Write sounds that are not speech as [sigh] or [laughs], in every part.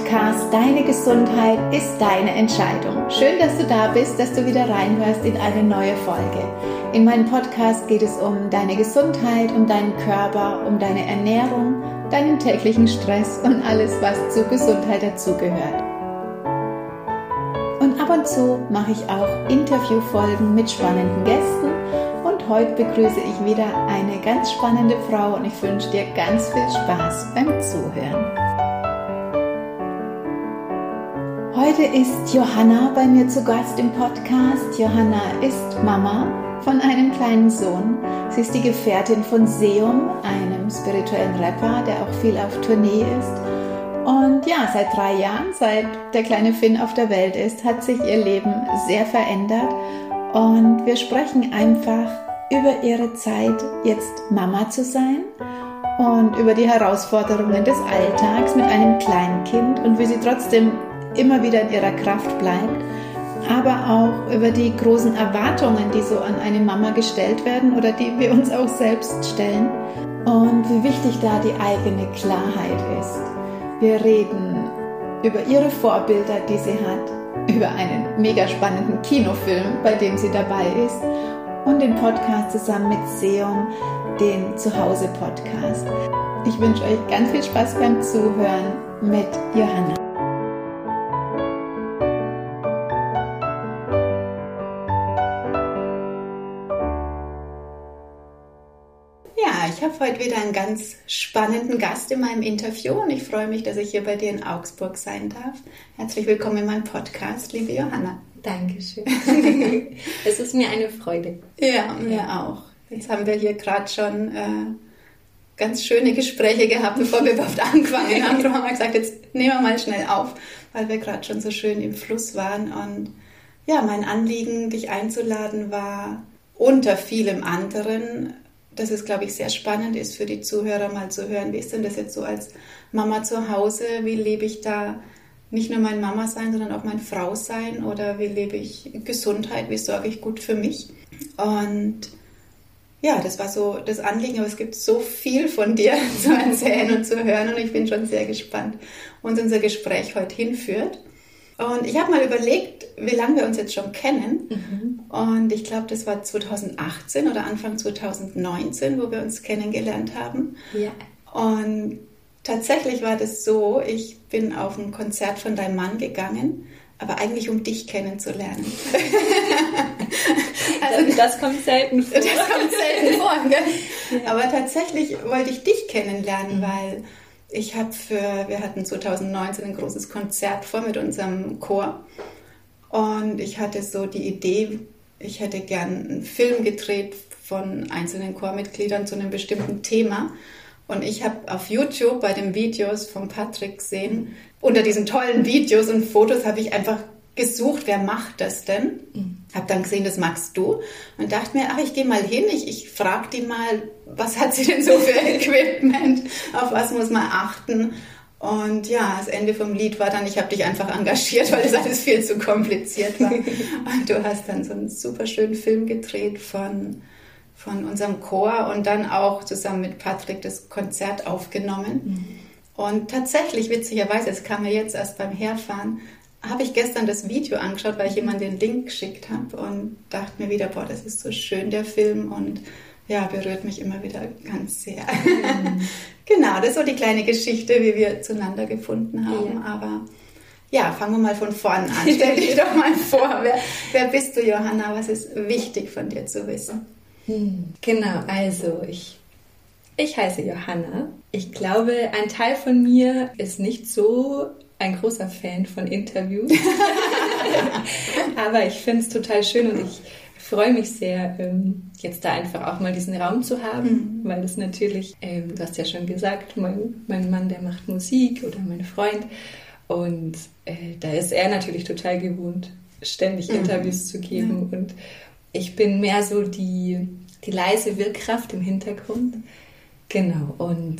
Podcast Deine Gesundheit ist deine Entscheidung. Schön, dass du da bist, dass du wieder reinhörst in eine neue Folge. In meinem Podcast geht es um deine Gesundheit, um deinen Körper, um deine Ernährung, deinen täglichen Stress und alles, was zur Gesundheit dazugehört. Und ab und zu mache ich auch Interviewfolgen mit spannenden Gästen und heute begrüße ich wieder eine ganz spannende Frau und ich wünsche dir ganz viel Spaß beim Zuhören. Heute ist Johanna bei mir zu Gast im Podcast. Johanna ist Mama von einem kleinen Sohn. Sie ist die Gefährtin von Seum, einem spirituellen Rapper, der auch viel auf Tournee ist. Und ja, seit drei Jahren, seit der kleine Finn auf der Welt ist, hat sich ihr Leben sehr verändert. Und wir sprechen einfach über ihre Zeit, jetzt Mama zu sein und über die Herausforderungen des Alltags mit einem kleinen Kind und wie sie trotzdem immer wieder in ihrer Kraft bleibt, aber auch über die großen Erwartungen, die so an eine Mama gestellt werden oder die wir uns auch selbst stellen und wie wichtig da die eigene Klarheit ist. Wir reden über ihre Vorbilder, die sie hat, über einen mega spannenden Kinofilm, bei dem sie dabei ist und den Podcast zusammen mit Seum, den Zuhause-Podcast. Ich wünsche euch ganz viel Spaß beim Zuhören mit Johanna. Habe heute wieder einen ganz spannenden Gast in meinem Interview und ich freue mich, dass ich hier bei dir in Augsburg sein darf. Herzlich willkommen in meinem Podcast, liebe Johanna. Dankeschön. [laughs] es ist mir eine Freude. Ja, mir auch. Jetzt haben wir hier gerade schon äh, ganz schöne Gespräche gehabt, bevor wir überhaupt angefangen haben. Darum haben wir gesagt, jetzt nehmen wir mal schnell auf, weil wir gerade schon so schön im Fluss waren. Und ja, mein Anliegen, dich einzuladen, war unter vielem anderen dass es, glaube ich, sehr spannend ist für die Zuhörer mal zu hören, wie ist denn das jetzt so als Mama zu Hause? Wie lebe ich da nicht nur mein Mama sein, sondern auch mein Frau sein? Oder wie lebe ich Gesundheit? Wie sorge ich gut für mich? Und ja, das war so das Anliegen, aber es gibt so viel von dir [laughs] zu erzählen und zu hören und ich bin schon sehr gespannt, wo uns unser Gespräch heute hinführt. Und ich habe mal überlegt, wie lange wir uns jetzt schon kennen. Mhm. Und ich glaube, das war 2018 oder Anfang 2019, wo wir uns kennengelernt haben. Ja. Und tatsächlich war das so, ich bin auf ein Konzert von deinem Mann gegangen, aber eigentlich um dich kennenzulernen. [laughs] also, das kommt selten vor. Das kommt selten vor, gell? [laughs] Ja. Aber tatsächlich wollte ich dich kennenlernen, mhm. weil ich habe für, wir hatten 2019 ein großes Konzert vor mit unserem Chor und ich hatte so die Idee, ich hätte gern einen Film gedreht von einzelnen Chormitgliedern zu einem bestimmten Thema. Und ich habe auf YouTube bei den Videos von Patrick gesehen, unter diesen tollen Videos und Fotos habe ich einfach gesucht, wer macht das denn? Mhm. Habe dann gesehen, das magst du und dachte mir, ach, ich gehe mal hin, ich, ich frage die mal, was hat sie denn so für [laughs] Equipment, auf was muss man achten? Und ja, das Ende vom Lied war dann, ich habe dich einfach engagiert, weil das alles viel zu kompliziert war. [laughs] und du hast dann so einen super schönen Film gedreht von, von unserem Chor und dann auch zusammen mit Patrick das Konzert aufgenommen. Mhm. Und tatsächlich, witzigerweise, es kam mir jetzt erst beim Herfahren, habe ich gestern das Video angeschaut, weil ich jemand den Link geschickt habe und dachte mir wieder, boah, das ist so schön, der Film und ja, berührt mich immer wieder ganz sehr. Mhm. [laughs] genau, das ist so die kleine Geschichte, wie wir zueinander gefunden haben. Ja. Aber ja, fangen wir mal von vorne an. Stell dich doch mal vor, wer, wer bist du, Johanna? Was ist wichtig von dir zu wissen? Hm, genau, also ich, ich heiße Johanna. Ich glaube, ein Teil von mir ist nicht so ein großer Fan von Interviews. [laughs] Aber ich finde es total schön und ich freue mich sehr, ähm, jetzt da einfach auch mal diesen Raum zu haben, mhm. weil das natürlich, ähm, du hast ja schon gesagt, mein, mein Mann, der macht Musik oder mein Freund und äh, da ist er natürlich total gewohnt, ständig mhm. Interviews zu geben ja. und ich bin mehr so die, die leise Wirkkraft im Hintergrund. Genau, und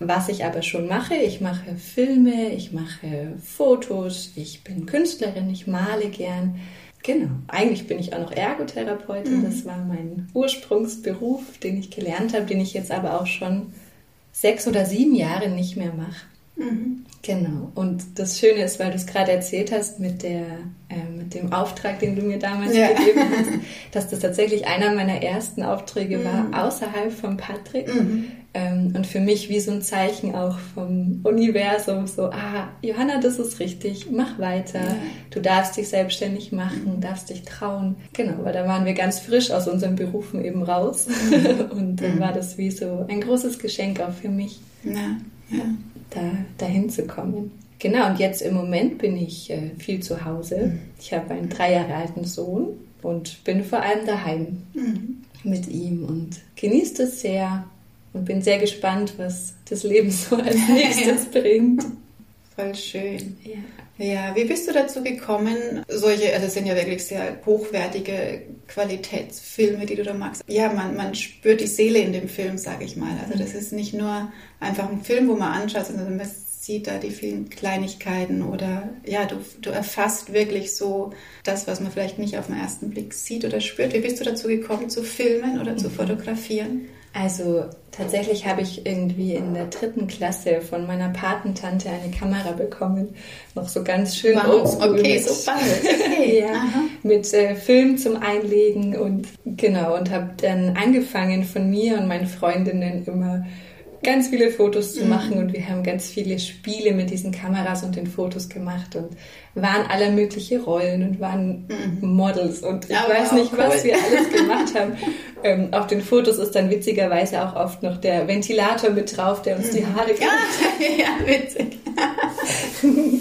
was ich aber schon mache, ich mache Filme, ich mache Fotos, ich bin Künstlerin, ich male gern. Genau, eigentlich bin ich auch noch Ergotherapeutin. Mhm. Das war mein Ursprungsberuf, den ich gelernt habe, den ich jetzt aber auch schon sechs oder sieben Jahre nicht mehr mache. Mhm. Genau. Und das Schöne ist, weil du es gerade erzählt hast mit, der, äh, mit dem Auftrag, den du mir damals ja. gegeben hast, [laughs] dass das tatsächlich einer meiner ersten Aufträge mhm. war, außerhalb von Patrick. Mhm. Ähm, und für mich wie so ein Zeichen auch vom Universum, so, ah, Johanna, das ist richtig, mach weiter. Ja. Du darfst dich selbstständig machen, darfst dich trauen. Genau, weil da waren wir ganz frisch aus unseren Berufen eben raus. [laughs] Und dann mhm. war das wie so ein großes Geschenk auch für mich. Ja, ja da dahin zu kommen. Genau, und jetzt im Moment bin ich äh, viel zu Hause. Mhm. Ich habe einen drei Jahre alten Sohn und bin vor allem daheim mhm. mit ihm und genieße es sehr und bin sehr gespannt, was das Leben so als [laughs] nächstes bringt. Voll schön. Ja. Ja, wie bist du dazu gekommen? Solche, also es sind ja wirklich sehr hochwertige Qualitätsfilme, die du da magst. Ja, man, man spürt die Seele in dem Film, sage ich mal. Also das ist nicht nur einfach ein Film, wo man anschaut, sondern man sieht da die vielen Kleinigkeiten oder ja, du, du erfasst wirklich so das, was man vielleicht nicht auf den ersten Blick sieht oder spürt. Wie bist du dazu gekommen, zu filmen oder zu mhm. fotografieren? Also tatsächlich habe ich irgendwie in der dritten Klasse von meiner Patentante eine Kamera bekommen. Noch so ganz schön wow. Okay, mit, so [laughs] spannend. Okay. ja, mit äh, Film zum Einlegen und genau und habe dann angefangen von mir und meinen Freundinnen immer ganz viele Fotos zu mhm. machen und wir haben ganz viele Spiele mit diesen Kameras und den Fotos gemacht und waren alle mögliche Rollen und waren mhm. Models und ich Aber weiß nicht, cool. was wir alles [laughs] gemacht haben. ähm, auf den Fotos ist dann witzigerweise auch oft noch der Ventilator mit drauf, der uns die mhm. Haare ja, [laughs] ja, witzig. [laughs]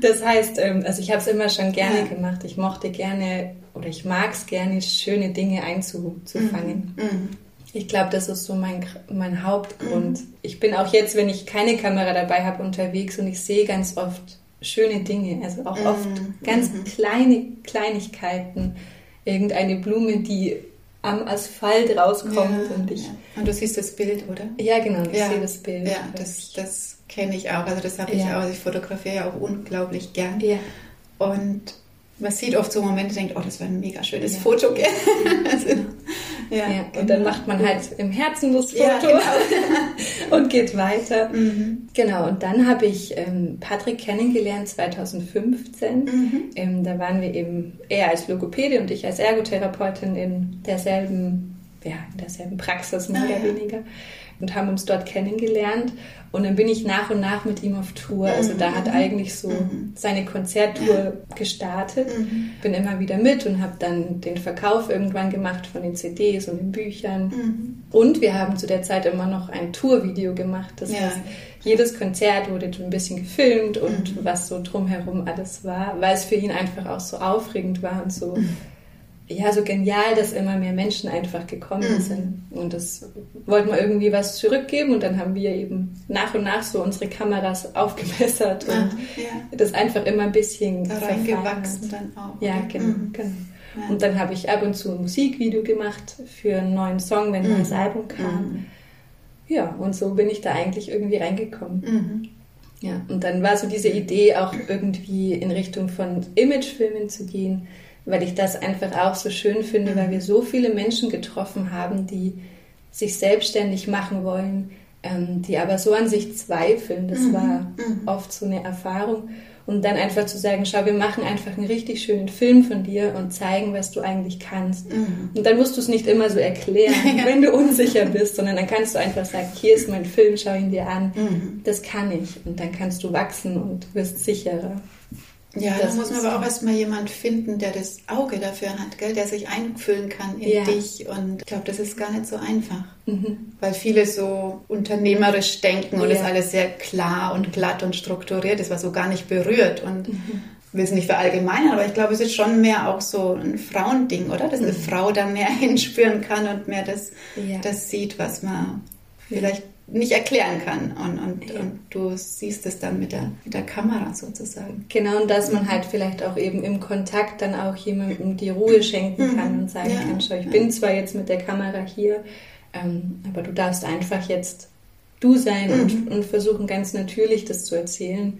das heißt, ähm, also ich habe es immer schon gerne ja. gemacht. Ich mochte gerne oder ich mag es gerne, schöne Dinge einzufangen. Mhm. Ich glaube, das ist so mein, mein Hauptgrund. Mhm. Ich bin auch jetzt, wenn ich keine Kamera dabei habe, unterwegs und ich sehe ganz oft schöne Dinge, also auch mhm. oft ganz mhm. kleine Kleinigkeiten. Irgendeine Blume, die am Asphalt rauskommt ja, und ich. Ja. Und du siehst das Bild, oder? Ja, genau, ich ja. sehe das Bild. Ja, das, das kenne ich auch. Also das habe ich auch. Also ich fotografiere ja auch unglaublich gern. Ja. Und man sieht oft so Momente, denkt, oh, das war ein mega schönes. Foto. Gell? [laughs] also, ja, ja, und genau. dann macht man halt im Herzen das Foto ja, genau. [laughs] und geht weiter. Mhm. Genau, und dann habe ich ähm, Patrick kennengelernt 2015. Mhm. Ähm, da waren wir eben, er als Logopäde und ich als Ergotherapeutin in derselben, ja, in derselben Praxis mehr ah, oder weniger und haben uns dort kennengelernt. Und dann bin ich nach und nach mit ihm auf Tour. Also da hat mhm. eigentlich so mhm. seine Konzerttour gestartet. Mhm. Bin immer wieder mit und habe dann den Verkauf irgendwann gemacht von den CDs und den Büchern. Und wir haben zu der Zeit immer noch ein Tourvideo gemacht. Das ja. heißt, jedes Konzert wurde ein bisschen gefilmt und was so drumherum alles war, weil es für ihn einfach auch so aufregend war und so ja, so genial, dass immer mehr Menschen einfach gekommen mhm. sind. Und das wollten wir irgendwie was zurückgeben und dann haben wir eben nach und nach so unsere Kameras aufgebessert und Ach, ja. das einfach immer ein bisschen reingewachsen dann auch. Ja, genau, mhm. genau. Ja. Und dann habe ich ab und zu ein Musikvideo gemacht für einen neuen Song, wenn mhm. neues Album kam. Mhm. Ja, und so bin ich da eigentlich irgendwie reingekommen. Mhm. Ja, und dann war so diese Idee auch irgendwie in Richtung von Imagefilmen zu gehen weil ich das einfach auch so schön finde, weil wir so viele Menschen getroffen haben, die sich selbstständig machen wollen, ähm, die aber so an sich zweifeln. Das mhm. war mhm. oft so eine Erfahrung. Und dann einfach zu sagen, schau, wir machen einfach einen richtig schönen Film von dir und zeigen, was du eigentlich kannst. Mhm. Und dann musst du es nicht immer so erklären, [laughs] ja. wenn du unsicher bist, sondern dann kannst du einfach sagen, hier ist mein Film, schau ihn dir an. Mhm. Das kann ich. Und dann kannst du wachsen und wirst sicherer. Ja, da muss man aber auch erstmal jemand finden, der das Auge dafür hat, gell? der sich einfühlen kann in ja. dich. Und ich glaube, das ist gar nicht so einfach. Mhm. Weil viele so unternehmerisch denken und ja. ist alles sehr klar und glatt und strukturiert ist, was so gar nicht berührt. Und mhm. will es nicht verallgemeinern, aber ich glaube, es ist schon mehr auch so ein Frauending, oder? Dass eine mhm. Frau da mehr [laughs] hinspüren kann und mehr das, ja. das sieht, was man vielleicht nicht erklären kann. Und, und, ja. und du siehst es dann mit der, mit der Kamera sozusagen. Genau, und dass man halt vielleicht auch eben im Kontakt dann auch jemandem die Ruhe schenken mhm. kann und sagen ja. kann, schau, ich ja. bin zwar jetzt mit der Kamera hier, ähm, aber du darfst einfach jetzt du sein mhm. und, und versuchen ganz natürlich das zu erzählen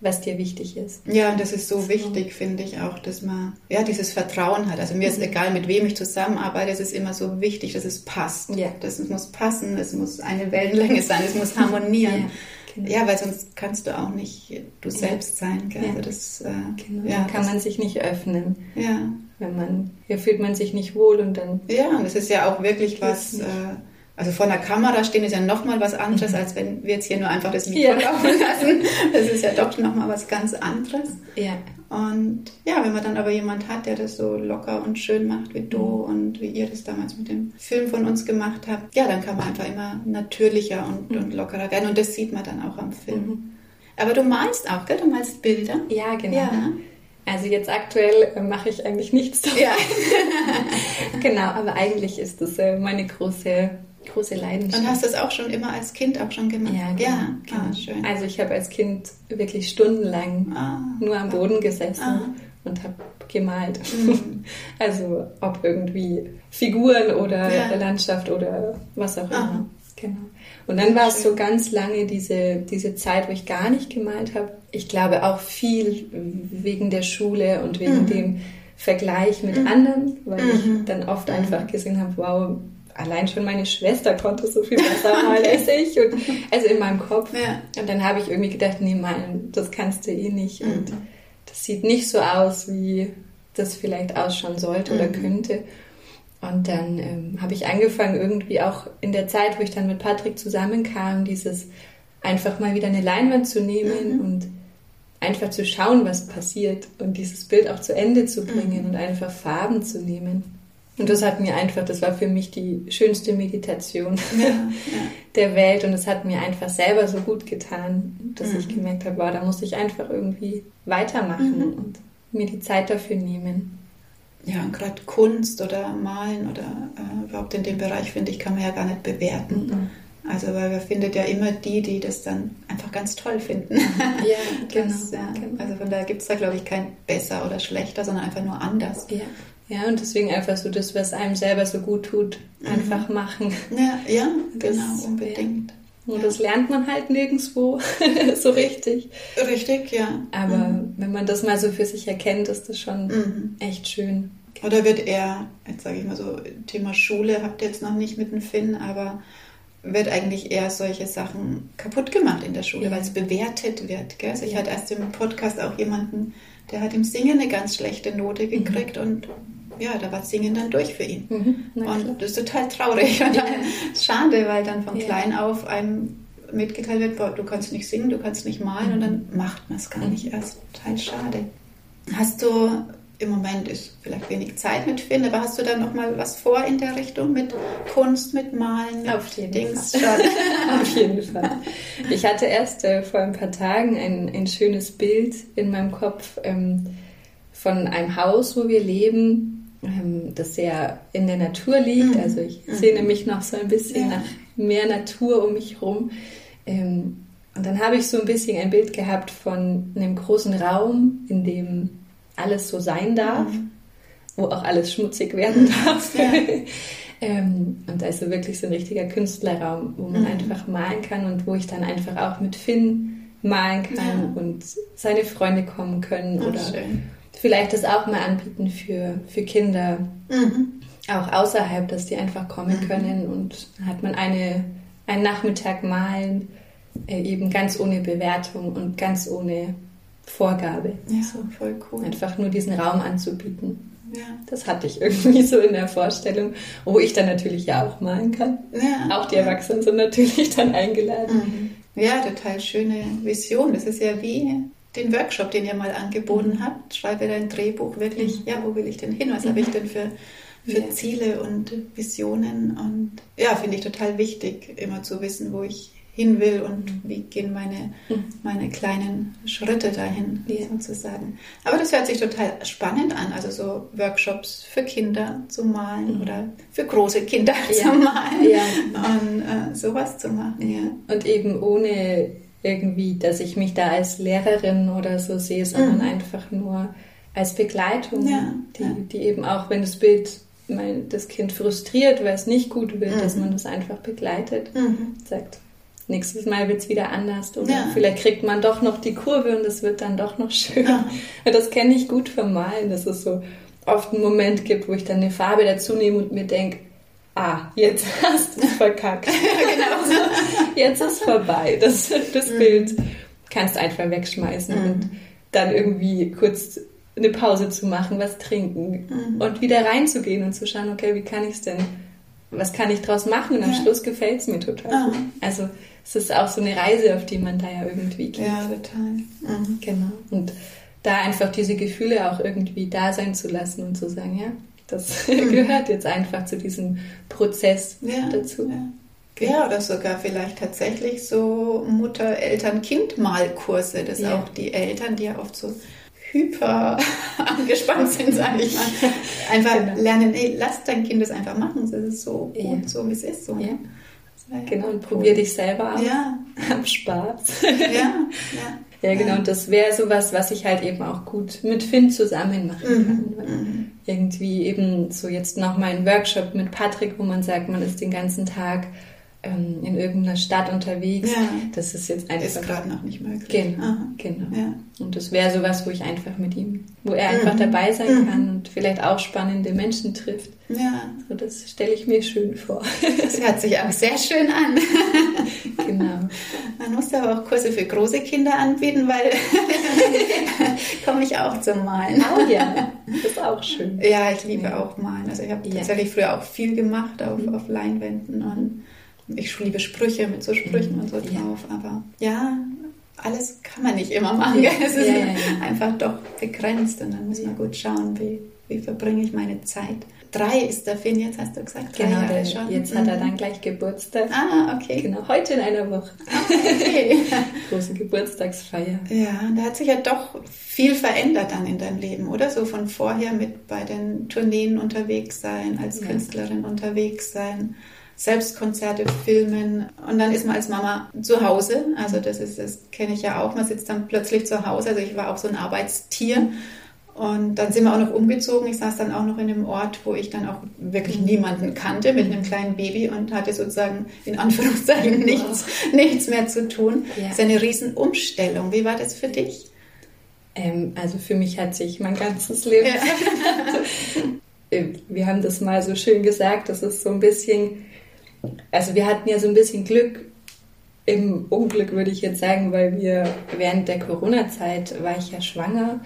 was dir wichtig ist. Ja, und das ist so, wichtig, finde ich auch, dass man ja dieses Vertrauen hat. Also mir ist mhm. egal, mit wem ich zusammenarbeite, es ist immer so wichtig, dass es passt. Ja. Das muss passen, es muss eine Wellenlänge sein, es muss harmonieren. Ja, Genau. Ja, weil sonst kannst du auch nicht du selbst ja. sein. Gell? Ja. Also das, äh, genau. ja, dann kann man sich nicht öffnen. Ja. Wenn man, hier fühlt man sich nicht wohl und dann. Ja, und das ist ja auch wirklich was. Äh, also vor einer Kamera stehen ist ja nochmal was anderes, mhm. als wenn wir jetzt hier nur einfach das Mikro ja. laufen lassen. Das ist ja doch nochmal was ganz anderes. Ja. Und ja, wenn man dann aber jemand hat, der das so locker und schön macht wie du mhm. und wie ihr das damals mit dem Film von uns gemacht habt, ja, dann kann man einfach immer natürlicher und, mhm. und lockerer werden. Und das sieht man dann auch am Film. Mhm. Aber du malst auch, gell? Du malst Bilder. Ja, genau. Ja. Also jetzt aktuell äh, mache ich eigentlich nichts davon. Ja. [laughs] genau, aber eigentlich ist das äh, meine große große Leidenschaft. Und hast du das auch schon immer als Kind auch schon gemacht? Ja, genau. Ja, genau. Ah, schön. Also ich habe als Kind wirklich stundenlang ah, nur am Boden gesessen ah. und habe gemalt. Mhm. [laughs] Also ob irgendwie Figuren oder ja. Landschaft oder was auch immer. Genau. Und dann war es so ganz lange diese, diese Zeit, wo ich gar nicht gemalt habe. Ich glaube auch viel wegen der Schule und wegen mhm. dem Vergleich mit mhm. anderen, weil mhm. ich dann oft einfach gesehen habe, wow, allein schon meine Schwester konnte so viel besser malen als [laughs] ich. Und, also in meinem Kopf. Ja. Und dann habe ich irgendwie gedacht, nee, malen, das kannst du eh nicht. Mhm. Und das sieht nicht so aus, wie das vielleicht ausschauen sollte mhm. oder könnte. Und dann ähm, habe ich angefangen, irgendwie auch in der Zeit, wo ich dann mit Patrick zusammenkam, dieses einfach mal wieder eine Leinwand zu nehmen mhm. und einfach zu schauen, was passiert und dieses Bild auch zu Ende zu bringen mhm. und einfach Farben zu nehmen. Und das hat mir einfach, das war für mich die schönste Meditation ja, [laughs] ja. der Welt und es hat mir einfach selber so gut getan, dass mhm. ich gemerkt habe, wow, da muss ich einfach irgendwie weitermachen mhm. und mir die Zeit dafür nehmen. Ja, und gerade Kunst oder Malen oder äh, überhaupt in dem Bereich, finde ich, kann man ja gar nicht bewerten. Mhm. Also, weil man findet ja immer die, die das dann einfach ganz toll finden. Ja, [laughs] genau. Das, ja, genau. Also von daher gibt es da, glaube ich, kein besser oder schlechter, sondern einfach nur anders. Ja. Ja, und deswegen einfach so das, was einem selber so gut tut, mhm. einfach machen. Ja, ja [laughs] das, genau, unbedingt. Und das lernt man halt nirgendwo [laughs] so richtig. Richtig, ja. Aber mhm. wenn man das mal so für sich erkennt, ist das schon mhm. echt schön. Oder wird eher, jetzt sage ich mal so, Thema Schule habt ihr jetzt noch nicht mit dem Finn, aber wird eigentlich eher solche Sachen kaputt gemacht in der Schule, ja. weil es bewertet wird. Gell? Also ich hatte erst im Podcast auch jemanden, der hat im Singen eine ganz schlechte Note gekriegt mhm. und ja, da war Singen dann durch für ihn. Mhm, und das ist total traurig [laughs] und dann, schade, weil dann von ja. klein auf einem mitgeteilt wird, boah, du kannst nicht singen, du kannst nicht malen und dann mhm. macht man es gar nicht erst. Total schade. Hast du, im Moment ist vielleicht wenig Zeit mit Finn, aber hast du da noch mal was vor in der Richtung mit Kunst, mit Malen? Auf jeden Dings? Fall. [laughs] Auf jeden Fall. Ich hatte erst äh, vor ein paar Tagen ein, ein schönes Bild in meinem Kopf ähm, von einem Haus, wo wir leben, das sehr in der Natur liegt. Mhm. Also ich mhm. sehne mich noch so ein bisschen ja. nach mehr Natur um mich herum. Ähm, und dann habe ich so ein bisschen ein Bild gehabt von einem großen Raum, in dem alles so sein darf, mhm. wo auch alles schmutzig werden mhm. darf. Ja. [laughs] ähm, und da ist so wirklich so ein richtiger Künstlerraum, wo man mhm. einfach malen kann und wo ich dann einfach auch mit Finn malen kann ja. und seine Freunde kommen können Ach, oder schön vielleicht das auch mal anbieten für, für Kinder, mhm. auch außerhalb, dass die einfach kommen mhm. können und hat man eine, einen Nachmittag malen, äh, eben ganz ohne Bewertung und ganz ohne Vorgabe. Ja, so. voll cool. Einfach nur diesen Raum anzubieten. Ja. Das hatte ich irgendwie so in der Vorstellung, wo ich dann natürlich ja auch malen kann. Ja, auch die Erwachsenen sind natürlich dann eingeladen. Mhm. Ja, total schöne Vision. Das ist ja wie den Workshop, den ihr mal angeboten mhm. habt. Schreibe dein Drehbuch wirklich, mhm. ja, wo will ich denn hin? Was habe ich denn für, für ja. Ziele und Visionen? Und ja, finde ich total wichtig, immer zu wissen, wo ich hin will und mhm. wie gehen meine, meine kleinen Schritte dahin, ja. sozusagen. Aber das hört sich total spannend an, also so Workshops für Kinder zu malen mhm. oder für große Kinder [laughs] ja. zu malen ja. und äh, sowas zu machen. Ja. Und eben ohne irgendwie, dass ich mich da als Lehrerin oder so sehe, sondern mhm. einfach nur als Begleitung, ja, die, ja. die eben auch, wenn das Bild mein, das Kind frustriert, weil es nicht gut will, mhm. dass man das einfach begleitet, mhm. sagt, nächstes Mal wird es wieder anders oder ja. vielleicht kriegt man doch noch die Kurve und es wird dann doch noch schön. Das kenne ich gut vom Malen, dass es so oft einen Moment gibt, wo ich dann eine Farbe dazu nehme und mir denke, ah, jetzt [laughs] hast du es verkackt. [laughs] genau so. Jetzt ist vorbei. Das, das mhm. Bild kannst einfach wegschmeißen mhm. und dann irgendwie kurz eine Pause zu machen, was trinken mhm. und wieder reinzugehen und zu schauen, okay, wie kann ich es denn, was kann ich draus machen? Und am ja. Schluss gefällt es mir total. Ah. Also es ist auch so eine Reise, auf die man da ja irgendwie geht. Ja, total. Mhm. Genau. Und da einfach diese Gefühle auch irgendwie da sein zu lassen und zu sagen, ja, das [laughs] gehört jetzt einfach zu diesem Prozess ja, dazu. Ja. Ja, oder sogar vielleicht tatsächlich so Mutter-Eltern-Kind-Malkurse, dass ja. auch die Eltern, die ja oft so hyper [laughs] angespannt sind, sage ich mal, [laughs] einfach genau. lernen, ey, lass dein Kind das einfach machen, das ist so gut, ja. so wie es ist. So, ne? ja. Genau, und cool. probier dich selber aus. Ja. Hab Spaß. Ja, ja. Ja, genau. Und das wäre sowas, was ich halt eben auch gut mit Finn zusammen machen mhm. kann. Mhm. Irgendwie eben so jetzt noch mal ein Workshop mit Patrick, wo man sagt, man ist den ganzen Tag ähm, in irgendeiner Stadt unterwegs. Ja. Das ist jetzt einfach. Ist gerade noch nicht möglich. Genau. genau. Ja. Und das wäre sowas, wo ich einfach mit ihm, wo er einfach mhm. dabei sein mhm. kann und vielleicht auch spannende Menschen trifft. Ja. So, das stelle ich mir schön vor. Das hört sich auch sehr schön an. [laughs] genau. Man muss aber auch Kurse für große Kinder anbieten, weil [laughs] komme ich auch zum Malen. Oh ja, das ist auch schön. Ja, ich liebe ja. auch Malen. Also ich habe ja. tatsächlich früher auch viel gemacht auf, mhm. auf Leinwänden und ich liebe Sprüche mit so Sprüchen mhm. und so drauf, ja. aber ja, alles kann man nicht immer machen. Ja. [laughs] Es ist ja, einfach doch begrenzt und dann muss man gut schauen, wie, wie verbringe ich meine Zeit. Drei ist der Finn jetzt, hast du gesagt? Drei genau, Jahre schon. jetzt mhm. hat er mhm. dann gleich Geburtstag. Ah, okay. Genau, heute in einer Woche. Okay. [laughs] Große Geburtstagsfeier. Ja, da hat sich ja doch viel verändert dann in deinem Leben, oder? So von vorher mit bei den Tourneen unterwegs sein, als Künstlerin unterwegs sein selbst Konzerte filmen und dann ist man als Mama zu Hause. Also das ist, das kenne ich ja auch. Man sitzt dann plötzlich zu Hause. Also ich war auch so ein Arbeitstier. Und dann sind wir auch noch umgezogen. Ich saß dann auch noch in einem Ort, wo ich dann auch wirklich niemanden kannte, mit einem kleinen Baby und hatte sozusagen in Anführungszeichen [laughs] nichts, nichts mehr zu tun. Ja. Das ist eine Riesenumstellung. Wie war das für dich? Ähm, also für mich hat sich mein ganzes Leben ja. [laughs] Wir haben das mal so schön gesagt, das ist so ein bisschen also wir hatten ja so ein bisschen Glück im Unglück, würde ich jetzt sagen, weil wir während der Corona-Zeit war ich ja schwanger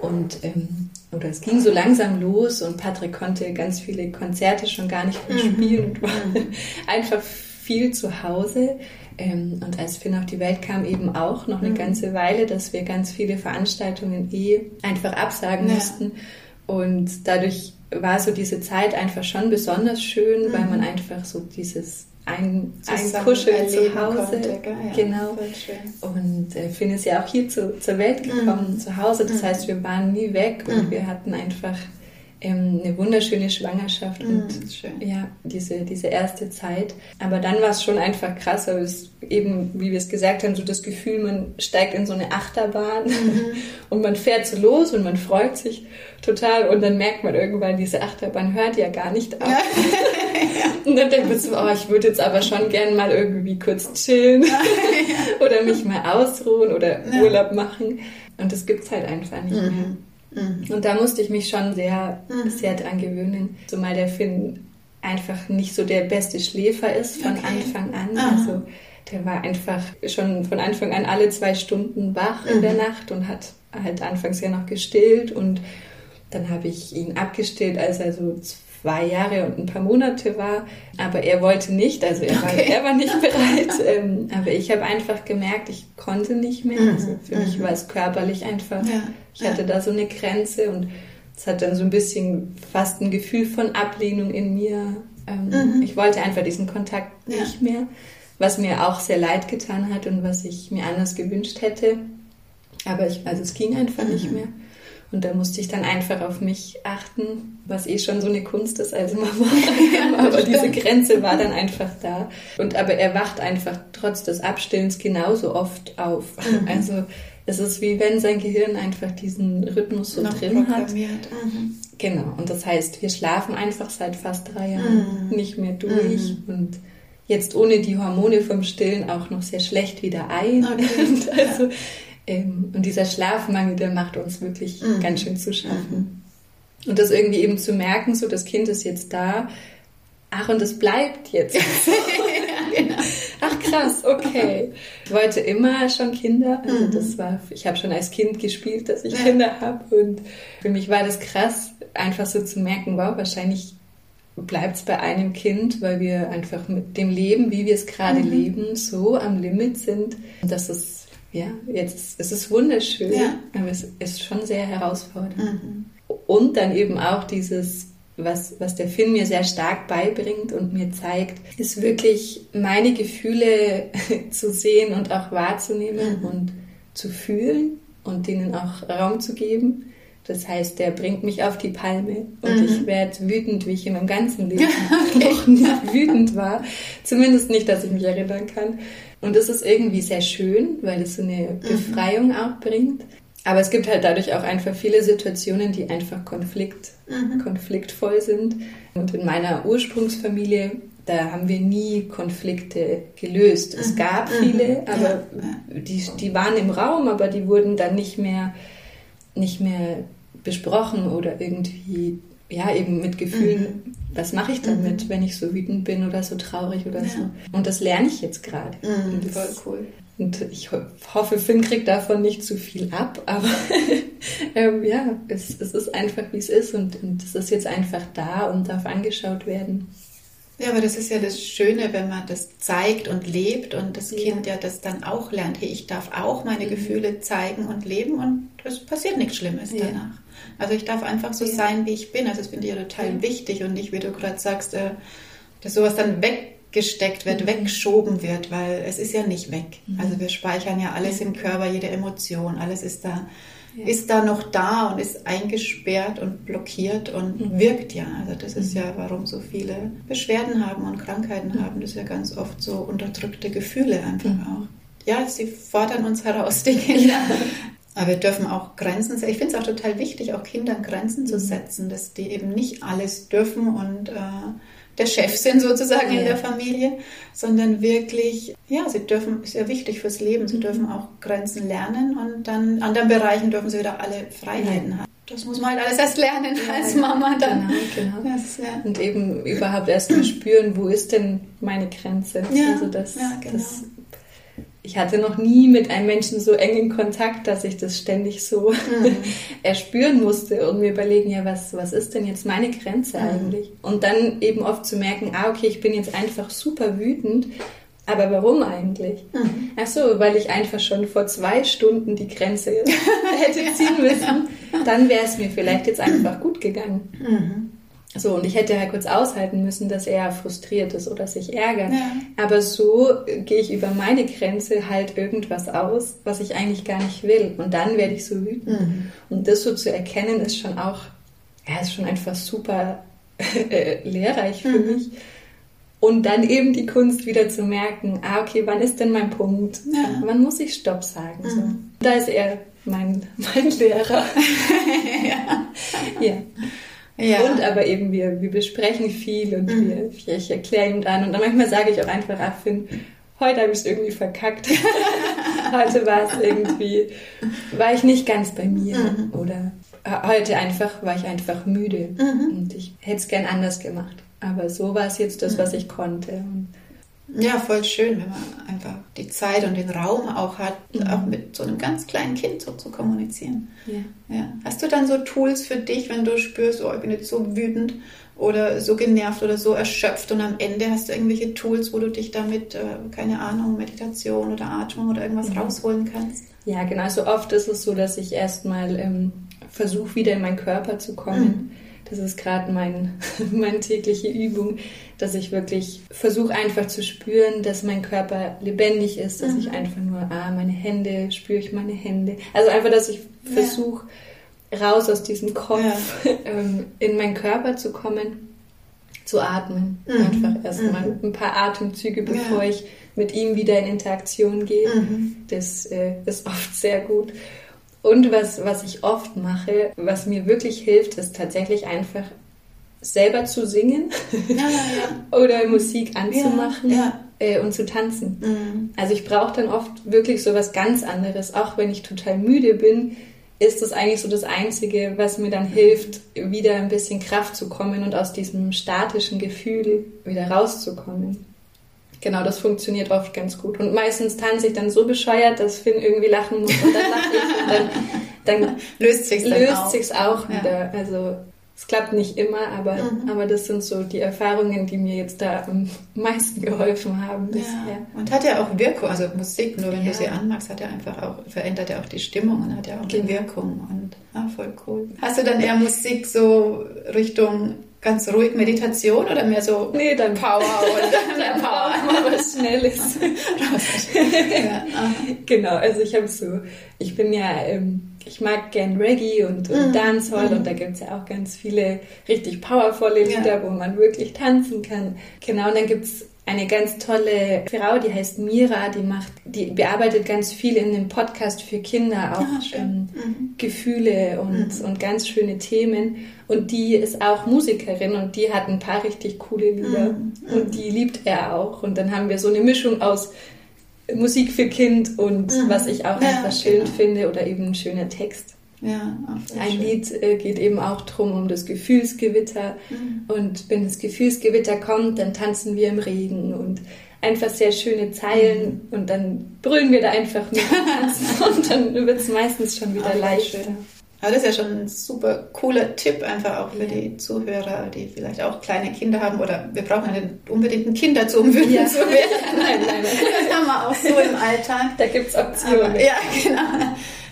und ähm, oder es ging so langsam los und Patrick konnte ganz viele Konzerte schon gar nicht mehr mhm. spielen und war mhm. [laughs] einfach viel zu Hause. Ähm, und als Finn auf die Welt kam, eben auch noch eine mhm. ganze Weile, dass wir ganz viele Veranstaltungen eh einfach absagen ja. mussten. Und dadurch war so diese Zeit einfach schon besonders schön, mhm. weil man einfach so dieses ein, ein Kuscheln zu Hause. Konnte, ja, genau. Und äh, Finn ist ja auch hier zu, zur Welt gekommen, mhm. zu Hause. Das mhm. heißt, wir waren nie weg und mhm. wir hatten einfach ähm, eine wunderschöne Schwangerschaft mhm, und schön. ja, diese, diese erste Zeit. Aber dann war es schon einfach krass, weil es eben, wie wir es gesagt haben, so das Gefühl, man steigt in so eine Achterbahn mhm. [laughs] und man fährt so los und man freut sich total und dann merkt man irgendwann, diese Achterbahn hört ja gar nicht [laughs] auf. und dann denkt man so, oh, ich würde jetzt aber schon gern mal irgendwie kurz chillen [laughs] oder mich mal ausruhen oder Urlaub machen. Und das gibt es halt einfach nicht mhm. mehr. Mhm. Und da musste ich mich schon sehr, mhm. sehr dran gewöhnen. Zumal der Finn einfach nicht so der beste Schläfer ist von okay. Anfang an. Aha. Also der war einfach schon von Anfang an alle zwei Stunden wach in der mhm. Nacht und hat halt anfangs ja noch gestillt und dann habe ich ihn abgestillt, als er so zwei Jahre und ein paar Monate war. Aber er wollte nicht, also er, okay. war, er war nicht [laughs] bereit. ähm, aber ich habe einfach gemerkt, ich konnte nicht mehr. Also für mich war es körperlich einfach ja. Ich hatte da so eine Grenze und es hat dann so ein bisschen fast ein Gefühl von Ablehnung in mir. Ähm, mhm. Ich wollte einfach diesen Kontakt ja. nicht mehr, was mir auch sehr leid getan hat und was ich mir anders gewünscht hätte. Aber ich, also es ging einfach mhm. nicht mehr. Und da musste ich dann einfach auf mich achten, was eh schon so eine Kunst ist als Mama. [laughs] aber diese Grenze war dann einfach da. Und aber er wacht einfach trotz des Abstillens genauso oft auf. Mhm. Also es ist wie wenn sein Gehirn einfach diesen Rhythmus so Noch drin hat. Mhm. Genau. Und das heißt, wir schlafen einfach seit fast drei Jahren mhm. nicht mehr durch mhm. und jetzt ohne die Hormone vom Stillen auch noch sehr schlecht wieder ein. Okay. [laughs] also, und dieser Schlafmangel, der macht uns wirklich mhm. ganz schön zu schaffen. Mhm. Und das irgendwie eben zu merken, so das Kind ist jetzt da, Ach, und es bleibt jetzt. [laughs] ja, genau. Ach krass, okay. Ich wollte immer schon Kinder. Also mhm. das war, ich habe schon als Kind gespielt, dass ich ja. Kinder habe. Und für mich war das krass, einfach so zu merken, wow, wahrscheinlich bleibt es bei einem Kind, weil wir einfach mit dem Leben, wie wir es gerade mhm. leben, so am Limit sind. dass es, ja, jetzt es ist wunderschön, ja. aber es ist schon sehr herausfordernd. Mhm. Und dann eben auch dieses, was, was der Film mir sehr stark beibringt und mir zeigt, ist wirklich meine Gefühle [laughs] zu sehen und auch wahrzunehmen mhm. und zu fühlen und denen auch Raum zu geben das heißt, der bringt mich auf die Palme und mhm. ich werde wütend, wie ich in meinem ganzen Leben [laughs] okay. noch nicht wütend war. Zumindest nicht, dass ich mich erinnern kann. Und das ist irgendwie sehr schön, weil es so eine mhm. Befreiung mhm. auch bringt. Aber es gibt halt dadurch auch einfach viele Situationen, die einfach Konflikt, mhm. konfliktvoll sind. Und in meiner Ursprungsfamilie, da haben wir nie Konflikte gelöst. Es mhm. gab mhm. viele, aber ja. die, die waren im Raum, aber die wurden dann nicht mehr nicht mehr besprochen oder irgendwie, ja, eben mit Gefühlen, mhm. was mache ich damit, mhm. wenn ich so wütend bin oder so traurig oder ja. so. Und das lerne ich jetzt gerade. Mhm, voll cool. Und ich hoffe, Finn kriegt davon nicht zu viel ab, [laughs] aber ähm, ja, es, es, ist einfach, wie es ist und, und es ist jetzt einfach da und darf angeschaut werden. Ja, aber das ist ja das Schöne, wenn man das zeigt und lebt und das Kind ja, das dann auch lernt, hey, ich darf auch meine mhm. Gefühle zeigen und leben und es passiert nichts Schlimmes ja. danach. Also ich darf einfach so ja. sein, wie ich bin. Also das finde ich ja total wichtig und nicht, wie du gerade sagst, äh, dass sowas dann weggesteckt wird, mhm. weggeschoben wird, weil es ist ja nicht weg. Mhm. Also wir speichern ja alles im Körper, jede Emotion, alles ist da ja. ist da noch da und ist eingesperrt und blockiert und mhm. wirkt ja. Also das ist mhm. ja, warum so viele Beschwerden haben und Krankheiten mhm. haben. Das ist ja ganz oft so unterdrückte Gefühle einfach mhm. auch. Ja, sie fordern uns heraus, die Kinder. [laughs] Aber wir dürfen auch Grenzen setzen. Ich finde es auch total wichtig, auch Kindern Grenzen zu mhm. setzen, dass die eben nicht alles dürfen und äh, der Chef [laughs] sind sozusagen ja. in der Familie, sondern wirklich, ja, sie dürfen, ist ja wichtig fürs Leben, sie dürfen auch Grenzen lernen und dann in anderen Bereichen dürfen sie wieder alle Freiheiten ja. haben. Das muss man halt alles erst lernen ja, als Mama dann. Genau, genau. Das. Und eben überhaupt erst mal spüren, wo ist denn meine Grenze? Ja, also das, genau. das ich hatte noch nie mit einem Menschen so engen Kontakt, dass ich das ständig so mhm. [laughs] erspüren musste und mir überlegen, ja, was, was ist denn jetzt meine Grenze mhm. eigentlich? Und dann eben oft zu merken, ah, okay, ich bin jetzt einfach super wütend, aber warum eigentlich? Mhm. Ach so, weil ich einfach schon vor zwei Stunden die Grenze [laughs] hätte ziehen müssen. [laughs] Dann wäre es mir vielleicht jetzt einfach gut gegangen. So, und ich hätte halt kurz aushalten müssen, dass er frustriert ist oder sich ärgert. Ja. Aber so gehe ich über meine Grenze halt irgendwas aus, was ich eigentlich gar nicht will. Und dann werde ich so wütend. Mhm. Und das so zu erkennen, ist schon auch, ja, ist schon einfach super [laughs] äh, lehrreich für mhm. mich. Und dann eben die Kunst wieder zu merken, ah, okay, wann ist denn mein Punkt? Ja. Wann muss ich Stopp sagen? Mhm. So. Da ist er mein, [laughs] mein Lehrer. [laughs] ja. ja. Ja. Und aber eben wir, wir besprechen viel und mhm. wir, ich erkläre ihm dann und dann manchmal sage ich auch einfach, ach Finn, heute habe ich es irgendwie verkackt. [laughs] heute war es irgendwie, war ich nicht ganz bei mir mhm. oder heute einfach war ich einfach müde mhm. und ich hätte es gern anders gemacht. Aber so war es jetzt das, was mhm. ich konnte. Und ja, voll schön, wenn man einfach die Zeit und den Raum auch hat, mhm. auch mit so einem ganz kleinen Kind so zu kommunizieren. Ja. ja. Hast du dann so Tools für dich, wenn du spürst, oh, ich bin jetzt so wütend oder so genervt oder so erschöpft und am Ende hast du irgendwelche Tools, wo du dich damit, äh, keine Ahnung, Meditation oder Atmung oder irgendwas mhm. rausholen kannst? Ja, genau. So oft ist es so, dass ich erstmal ähm, versuche, wieder in meinen Körper zu kommen. Mhm das ist gerade mein, [laughs] meine tägliche Übung, dass ich wirklich versuche einfach zu spüren, dass mein Körper lebendig ist, dass mhm. ich einfach nur, ah, meine Hände, spüre ich meine Hände. Also einfach, dass ich versuche, ja. raus aus diesem Kopf ja. [laughs] ähm, in meinen Körper zu kommen, zu atmen. Mhm. Einfach erstmal mhm. ein paar Atemzüge, bevor ja. ich mit ihm wieder in Interaktion gehe. Mhm. Das äh, ist oft sehr gut. Und was, was ich oft mache, was mir wirklich hilft, ist tatsächlich einfach selber zu singen ja, ja, ja. [laughs] oder Musik anzumachen äh, und zu tanzen. Mhm. Also ich brauche dann oft wirklich so was ganz anderes, auch wenn ich total müde bin ist das eigentlich so das Einzige, was mir dann hilft, wieder ein bisschen Kraft zu kommen und aus diesem statischen Gefühl wieder rauszukommen. Genau, das funktioniert oft ganz gut. Und meistens tanze ich dann so bescheuert, dass Finn irgendwie lachen muss und dann lache ich und dann, dann [laughs] löst sich's, dann löst auch. sich's auch wieder. Ja. Also es klappt nicht immer, aber, mhm. aber das sind so die Erfahrungen, die mir jetzt da am meisten geholfen haben bisher. Ja. Und hat ja auch Wirkung, also Musik, nur wenn ja. du sie anmachst, hat ja einfach auch, verändert ja auch die Stimmung und hat ja auch genau. eine Wirkung. Und ah, voll cool. Hast du dann eher Musik so Richtung ganz ruhig Meditation oder mehr so nee, dann Power [laughs] oder dann Power? Mal was Schnelles. [laughs] [laughs] ja, genau, also ich habe so, ich bin ja... Ähm, ich mag gern Reggae und, und mhm. Dancehall mhm. und da gibt es ja auch ganz viele richtig powervolle Lieder, ja. wo man wirklich tanzen kann. Genau, und dann gibt es eine ganz tolle Frau, die heißt Mira, die macht, die bearbeitet ganz viel in dem Podcast für Kinder, auch ja, ähm, mhm. Gefühle und, mhm. und ganz schöne Themen. Und die ist auch Musikerin und die hat ein paar richtig coole Lieder. Mhm. Und die liebt er auch. Und dann haben wir so eine Mischung aus Musik für Kind und mhm. was ich auch ja, einfach schön genau. finde oder eben ein schöner Text. Ja, ein schön. Lied äh, geht eben auch drum um das Gefühlsgewitter mhm. und wenn das Gefühlsgewitter kommt, dann tanzen wir im Regen und einfach sehr schöne Zeilen mhm. und dann brüllen wir da einfach mit [laughs] und dann wird es meistens schon wieder leichter. Schön. Aber das ist ja schon ein super cooler Tipp, einfach auch für ja. die Zuhörer, die vielleicht auch kleine Kinder haben oder wir brauchen ja nicht unbedingt ein Kind dazu, um wütend zu werden. [laughs] nein, nein, nein. Das haben wir auch so im Alltag. Da gibt es Optionen. Aber, ja, [laughs] genau.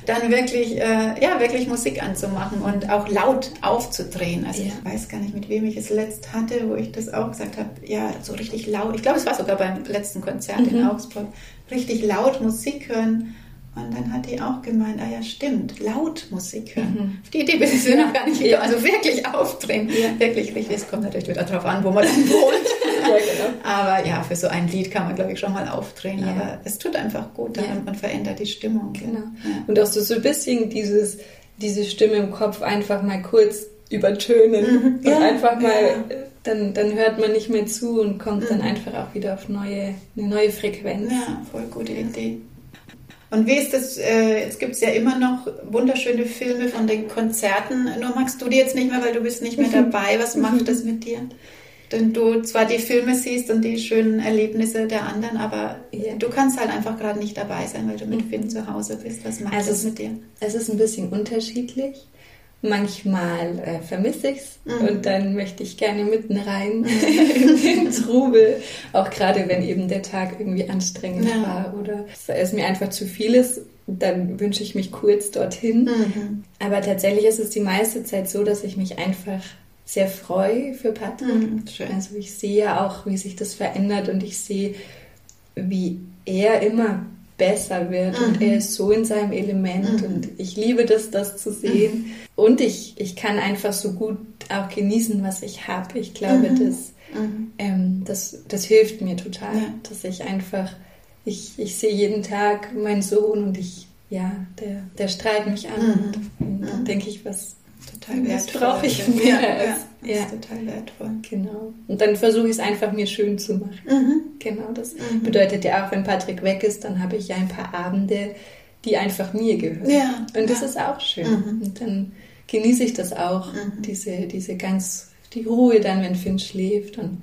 Dann wirklich, äh, ja, wirklich Musik anzumachen und auch laut aufzudrehen. Also ich weiß gar nicht, mit wem ich es letzt hatte, wo ich das auch gesagt habe, ja, so richtig laut. Ich glaube, es war sogar beim letzten Konzert mhm. in Augsburg. Richtig laut Musik hören und dann hat die auch gemeint, ah ja, stimmt, laut Musik hören. Mhm. Die Idee bin ich ja. noch gar nicht gekommen. Ja. Also wirklich aufdrehen. Ja. Wirklich richtig. Es kommt natürlich wieder darauf an, wo man dann wohnt. [laughs] ja, genau. Aber ja, für so ein Lied kann man, glaube ich, schon mal aufdrehen. Ja. Aber es tut einfach gut und man verändert die Stimmung. Genau. Und auch so, so ein bisschen dieses, diese Stimme im Kopf einfach mal kurz übertönen. Mhm. Und einfach mal, dann, dann hört man nicht mehr zu und kommt mhm. dann einfach auch wieder auf neue, eine neue Frequenz. Ja, voll gute Idee. Und wie ist das? Äh, es gibt ja immer noch wunderschöne Filme von den Konzerten. Nur magst du die jetzt nicht mehr, weil du bist nicht mehr dabei. Was macht das mit dir? Denn du zwar die Filme siehst und die schönen Erlebnisse der anderen, aber ja. du kannst halt einfach gerade nicht dabei sein, weil du mit mhm. Finn zu Hause bist. Was macht also das mit dir? Es ist ein bisschen unterschiedlich. Manchmal äh, vermisse ich es mhm. und dann möchte ich gerne mitten rein [laughs] in den Trubel. Auch gerade wenn eben der Tag irgendwie anstrengend ja. war oder es mir einfach zu viel ist, dann wünsche ich mich kurz dorthin. Mhm. Aber tatsächlich ist es die meiste Zeit so, dass ich mich einfach sehr freue für Patrick. Mhm. Also ich sehe ja auch, wie sich das verändert und ich sehe, wie er immer besser wird mhm. und er ist so in seinem Element mhm. und ich liebe das, das zu sehen. Mhm. Und ich, ich kann einfach so gut auch genießen, was ich habe. Ich glaube, mhm. das, mhm. ähm, das, das hilft mir total, ja. dass ich einfach, ich, ich sehe jeden Tag meinen Sohn und ich, ja, der, der strahlt mich an mhm. und, und dann denke ich, was, total wertvoll. Das brauche ich mehr. Ja, ja, ja. total wertvoll. Genau. Und dann versuche ich es einfach mir schön zu machen. Mhm. Genau, das mhm. bedeutet ja auch, wenn Patrick weg ist, dann habe ich ja ein paar Abende, die einfach mir gehören. Ja. Und das ist auch schön. Mhm. Und dann genieße ich das auch, mhm. diese, diese ganz, die Ruhe dann, wenn Finn schläft und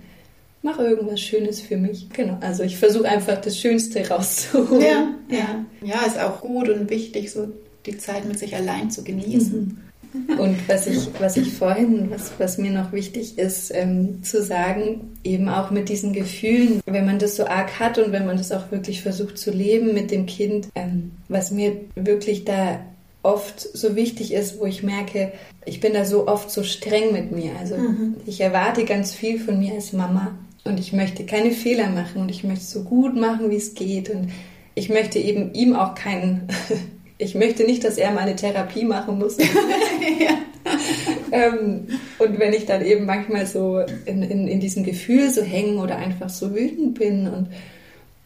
mache irgendwas Schönes für mich. Genau. Also ich versuche einfach das Schönste rauszuholen. Ja, ja. Ja, ist auch gut und wichtig, so die Zeit mit sich allein zu genießen. Und was ich, was ich vorhin, was, was mir noch wichtig ist ähm, zu sagen, eben auch mit diesen Gefühlen, wenn man das so arg hat und wenn man das auch wirklich versucht zu leben mit dem Kind, ähm, was mir wirklich da oft so wichtig ist, wo ich merke, ich bin da so oft so streng mit mir. Also mhm. ich erwarte ganz viel von mir als Mama und ich möchte keine Fehler machen und ich möchte so gut machen, wie es geht und ich möchte eben ihm auch keinen [laughs] ich möchte nicht, dass er meine Therapie machen muss. [laughs] ähm, und wenn ich dann eben manchmal so in, in, in diesem Gefühl so hängen oder einfach so wütend bin und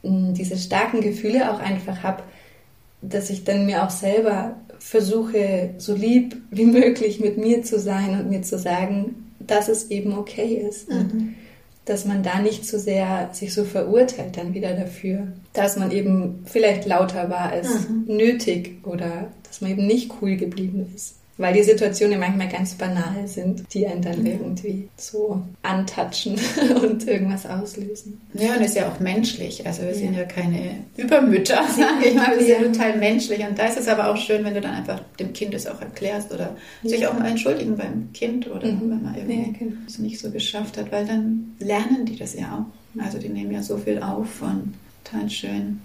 mh, mm, diese starken Gefühle auch einfach habe, dass ich dann mir auch selber versuche, so lieb wie möglich mit mir zu sein und mir zu sagen, dass es eben okay ist. Mhm. Dass man da nicht so sehr sich so verurteilt dann wieder dafür, dass man eben vielleicht lauter war als mhm. nötig oder dass man eben nicht cool geblieben ist. Weil die Situationen manchmal ganz banal sind, die einen dann irgendwie so antatschen [laughs] und irgendwas auslösen. Ja, und ist ja auch menschlich. Also wir ja. sind ja keine Übermütter, sage ich mal. Wir sind ja. total menschlich. Und da ist es aber auch schön, wenn du dann einfach dem Kind es auch erklärst oder ja. sich auch mal entschuldigen beim Kind oder mhm. wenn man irgendwie genau. es nicht so geschafft hat, weil dann lernen die das ja auch. Also die nehmen ja so viel auf und total schön.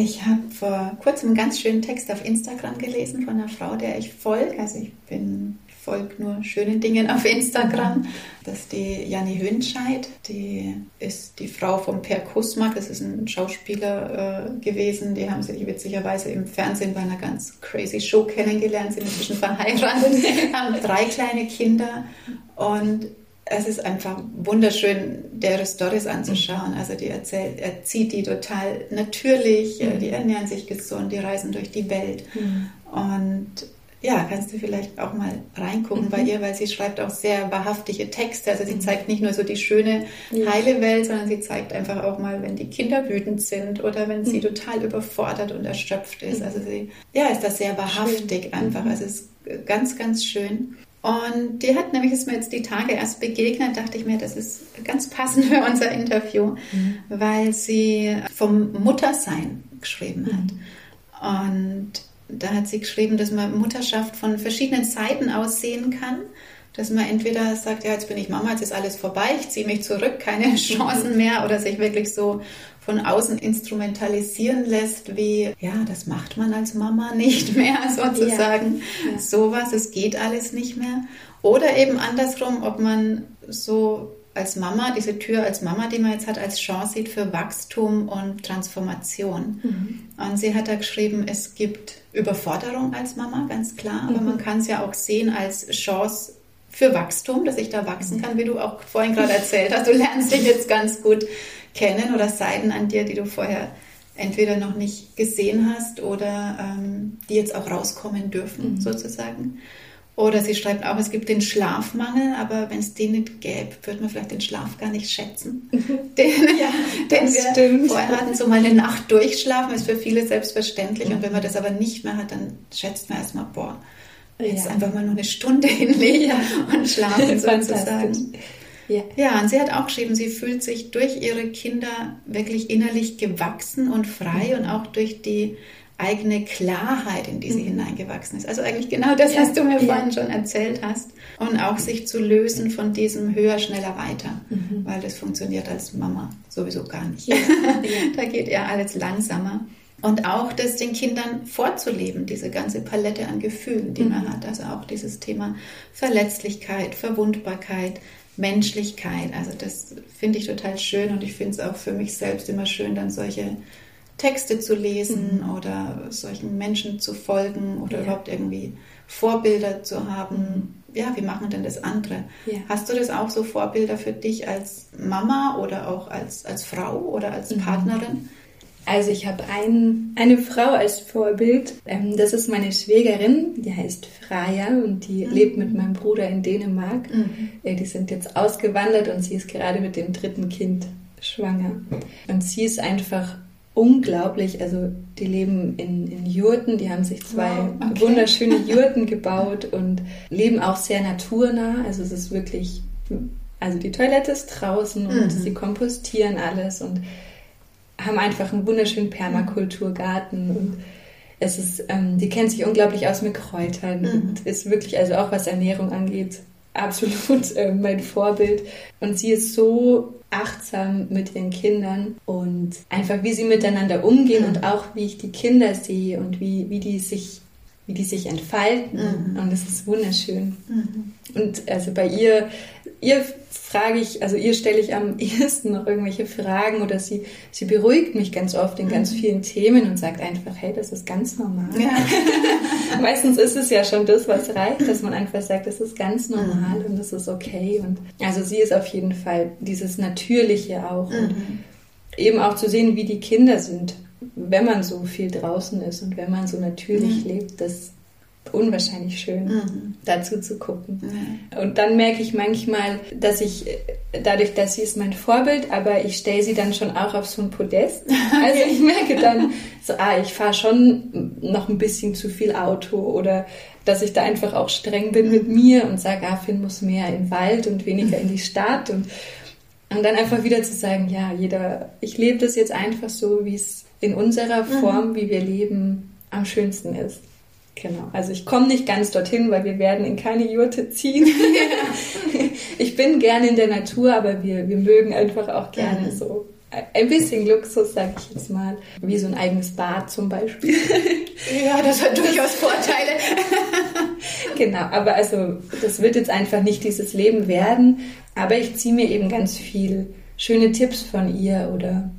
Ich habe vor kurzem einen ganz schönen Text auf Instagram gelesen von einer Frau, der ich folge. Also ich bin folge nur schönen Dingen auf Instagram. Das ist die Janni Hünscheid. Die ist die Frau von Per Kusmak. Das ist ein Schauspieler äh, gewesen. Die haben sich witzigerweise im Fernsehen bei einer ganz crazy Show kennengelernt, sind inzwischen verheiratet, [laughs] haben drei kleine Kinder und es ist einfach wunderschön, deren Stories anzuschauen. Also die erzählt, er zieht die total natürlich, mhm. die ernähren sich gesund, die reisen durch die Welt. Mhm. Und ja, kannst du vielleicht auch mal reingucken mhm. bei ihr, weil sie schreibt auch sehr wahrhaftige Texte. Also sie mhm. zeigt nicht nur so die schöne, heile Welt, sondern sie zeigt einfach auch mal, wenn die Kinder wütend sind oder wenn sie mhm. total überfordert und erschöpft ist. Mhm. Also sie, ja, ist das sehr wahrhaftig schön. einfach. Also es ist ganz, ganz schön. Und die hat nämlich, ist mir jetzt die Tage erst begegnet, dachte ich mir, das ist ganz passend für unser Interview, mhm. weil sie vom Muttersein geschrieben hat. Mhm. Und da hat sie geschrieben, dass man Mutterschaft von verschiedenen Seiten aus sehen kann. Dass man entweder sagt, ja, jetzt bin ich Mama, jetzt ist alles vorbei, ich ziehe mich zurück, keine [laughs] Chancen mehr, oder sich wirklich so von außen instrumentalisieren lässt, wie, ja, das macht man als Mama [laughs] nicht mehr, sozusagen. Ja. Ja. Sowas, es geht alles nicht mehr. Oder eben andersrum, ob man so als Mama, diese Tür als Mama, die man jetzt hat, als Chance sieht für Wachstum und Transformation. Mhm. Und sie hat da geschrieben, es gibt Überforderung als Mama, ganz klar, aber mhm. man kann es ja auch sehen als Chance für Wachstum, dass ich da wachsen kann, wie du auch vorhin gerade erzählt hast. Du lernst dich jetzt ganz gut kennen oder Seiten an dir, die du vorher entweder noch nicht gesehen hast oder ähm, die jetzt auch rauskommen dürfen, mhm. sozusagen. Oder sie schreibt auch, es gibt den Schlafmangel, aber wenn es den nicht gäbe, würde man vielleicht den Schlaf gar nicht schätzen. [laughs] Den, ja, den wir stimmt. vorher hatten, so mal eine Nacht durchschlafen, ist für viele selbstverständlich. Mhm. Und wenn man das aber nicht mehr hat, dann schätzt man erstmal, boah, jetzt ja. einfach mal nur eine Stunde [laughs] hinlegen ja. und schlafen [laughs] sozusagen. Ja. ja, und sie hat auch geschrieben, sie fühlt sich durch ihre Kinder wirklich innerlich gewachsen und frei mhm. und auch durch die eigene Klarheit, in die sie mhm. hineingewachsen ist. Also eigentlich genau das, ja. was du mir ja. vorhin schon erzählt hast. Und auch sich zu lösen von diesem höher, schneller, weiter. Mhm. Weil das funktioniert als Mama sowieso gar nicht. Ja. [laughs] da geht ja alles langsamer. Und auch das den Kindern vorzuleben, diese ganze Palette an Gefühlen, die mhm. man hat. Also auch dieses Thema Verletzlichkeit, Verwundbarkeit, Menschlichkeit. Also das finde ich total schön und ich finde es auch für mich selbst immer schön, dann solche Texte zu lesen mhm. oder solchen Menschen zu folgen oder ja. überhaupt irgendwie Vorbilder zu haben. Mhm. Ja, wie machen denn das andere? Ja. Hast du das auch so Vorbilder für dich als Mama oder auch als, als Frau oder als mhm. Partnerin? Also ich habe ein, eine Frau als Vorbild. Ähm, das ist meine Schwägerin, die heißt Freya und die mhm. lebt mit meinem Bruder in Dänemark. Mhm. Äh, die sind jetzt ausgewandert und sie ist gerade mit dem dritten Kind schwanger. Und sie ist einfach unglaublich. Also die leben in, in Jurten, die haben sich zwei wow, okay. wunderschöne [laughs] Jurten gebaut und leben auch sehr naturnah. Also es ist wirklich, also die Toilette ist draußen und mhm. sie kompostieren alles und haben einfach einen wunderschönen Permakulturgarten und es ist, ähm, die kennt sich unglaublich aus mit Kräutern mhm. und ist wirklich, also auch was Ernährung angeht, absolut [laughs] äh, mein Vorbild. Und sie ist so achtsam mit ihren Kindern und einfach wie sie miteinander umgehen mhm. und auch wie ich die Kinder sehe und wie, wie die sich wie die sich entfalten. Mhm. Und es ist wunderschön. Mhm. Und also bei ihr, ihr frage ich, also ihr stelle ich am [laughs] ehesten noch irgendwelche Fragen oder sie, sie beruhigt mich ganz oft in mhm. ganz vielen Themen und sagt einfach, hey, das ist ganz normal. Ja. [laughs] Meistens ist es ja schon das, was reicht, dass man einfach sagt, das ist ganz normal mhm. und das ist okay. Und also sie ist auf jeden Fall dieses Natürliche auch. Und mhm. eben auch zu sehen, wie die Kinder sind wenn man so viel draußen ist und wenn man so natürlich mhm. lebt, das unwahrscheinlich schön, mhm. dazu zu gucken. Mhm. Und dann merke ich manchmal, dass ich, dadurch, dass sie ist mein Vorbild, aber ich stelle sie dann schon auch auf so ein Podest. [laughs] Also ich merke dann so, ah, ich fahre schon noch ein bisschen zu viel Auto oder dass ich da einfach auch streng bin mit mir und sage, ah, Finn muss mehr im Wald und weniger in die Stadt und, und dann einfach wieder zu sagen, ja, jeder, ich lebe das jetzt einfach so, wie es in unserer mhm. Form, wie wir leben, am schönsten ist. Genau. Also ich komme nicht ganz dorthin, weil wir werden in keine Jurte ziehen. [laughs] ich bin gerne in der Natur, aber wir, wir mögen einfach auch gerne so ein bisschen Luxus, sag ich jetzt mal, wie so ein eigenes Bad zum Beispiel. [laughs] ja, das hat durchaus Vorteile. [laughs] genau, aber also das wird jetzt einfach nicht dieses Leben werden, aber ich ziehe mir eben ganz viel schöne Tipps von ihr oder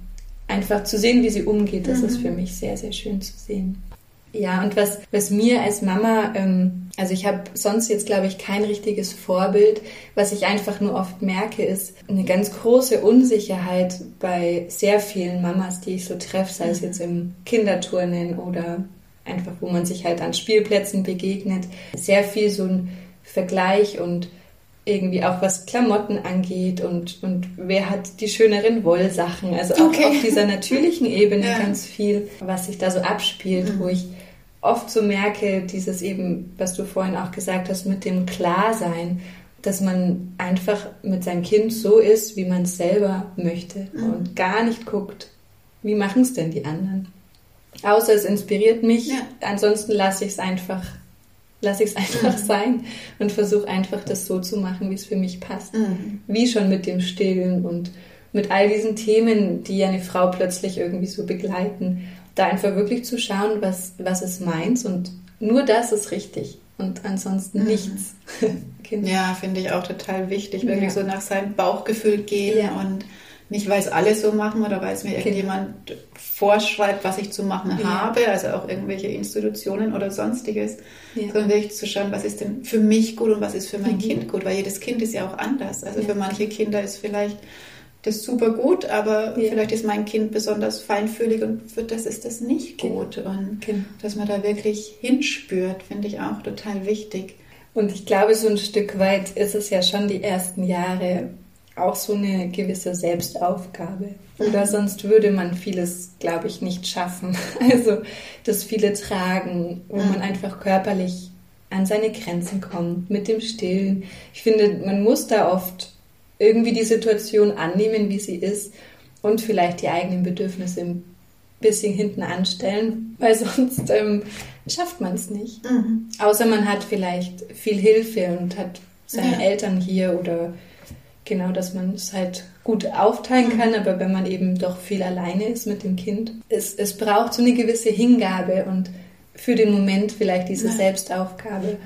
einfach zu sehen, wie sie umgeht, das mhm. ist für mich sehr, sehr schön zu sehen. Ja, und was, was mir als Mama, ähm, also ich habe sonst jetzt, glaube ich, kein richtiges Vorbild. Was ich einfach nur oft merke, ist eine ganz große Unsicherheit bei sehr vielen Mamas, die ich so treffe, sei es jetzt im Kinderturnen oder einfach, wo man sich halt an Spielplätzen begegnet. Sehr viel so ein Vergleich und irgendwie auch was Klamotten angeht und, und wer hat die schöneren Wollsachen. Also auch okay. auf dieser [laughs] natürlichen Ebene ja. ganz viel, was sich da so abspielt, mhm. wo ich oft so merke, dieses eben, was du vorhin auch gesagt hast, mit dem Klarsein, dass man einfach mit seinem Kind so ist, wie man es selber möchte mhm. und gar nicht guckt, wie machen es denn die anderen. Außer es inspiriert mich, ja. ansonsten lasse ich es einfach lasse ich es einfach mhm. sein und versuche einfach das so zu machen, wie es für mich passt. Mhm. Wie schon mit dem Stillen und mit all diesen Themen, die ja eine Frau plötzlich irgendwie so begleiten, da einfach wirklich zu schauen, was, was ist meins und nur das ist richtig und ansonsten mhm. nichts. [laughs] genau. Ja, finde ich auch total wichtig, wirklich ja. so nach seinem Bauchgefühl gehen ja. und nicht, weil es alle so machen oder weil es mir irgendjemand vorschreibt, was ich zu machen ja. habe, also auch irgendwelche Institutionen oder sonstiges, ja. sondern wirklich zu schauen, was ist denn für mich gut und was ist für mein mhm. Kind gut, weil jedes Kind ist ja auch anders. Also ja. für manche Kinder ist vielleicht das super gut, aber vielleicht ist mein Kind besonders feinfühlig und für das ist das nicht gut. Und genau. dass man da wirklich hinspürt, finde ich auch total wichtig. Und ich glaube, so ein Stück weit ist es ja schon die ersten Jahre auch so eine gewisse Selbstaufgabe. Oder mhm. sonst würde man vieles, glaube ich, nicht schaffen. [laughs] Also das viele tragen, wo man mhm. einfach körperlich an seine Grenzen kommt, mit dem Stillen. Ich finde, man muss da oft irgendwie die Situation annehmen, wie sie ist und vielleicht die eigenen Bedürfnisse ein bisschen hinten anstellen, [laughs] weil sonst ähm, schafft man es nicht. Mhm. Außer man hat vielleicht viel Hilfe und hat seine ja. Eltern hier oder Genau, dass man es halt gut aufteilen kann, aber wenn man eben doch viel alleine ist mit dem Kind, es, es braucht so eine gewisse Hingabe und für den Moment vielleicht diese ja. Selbstaufgabe.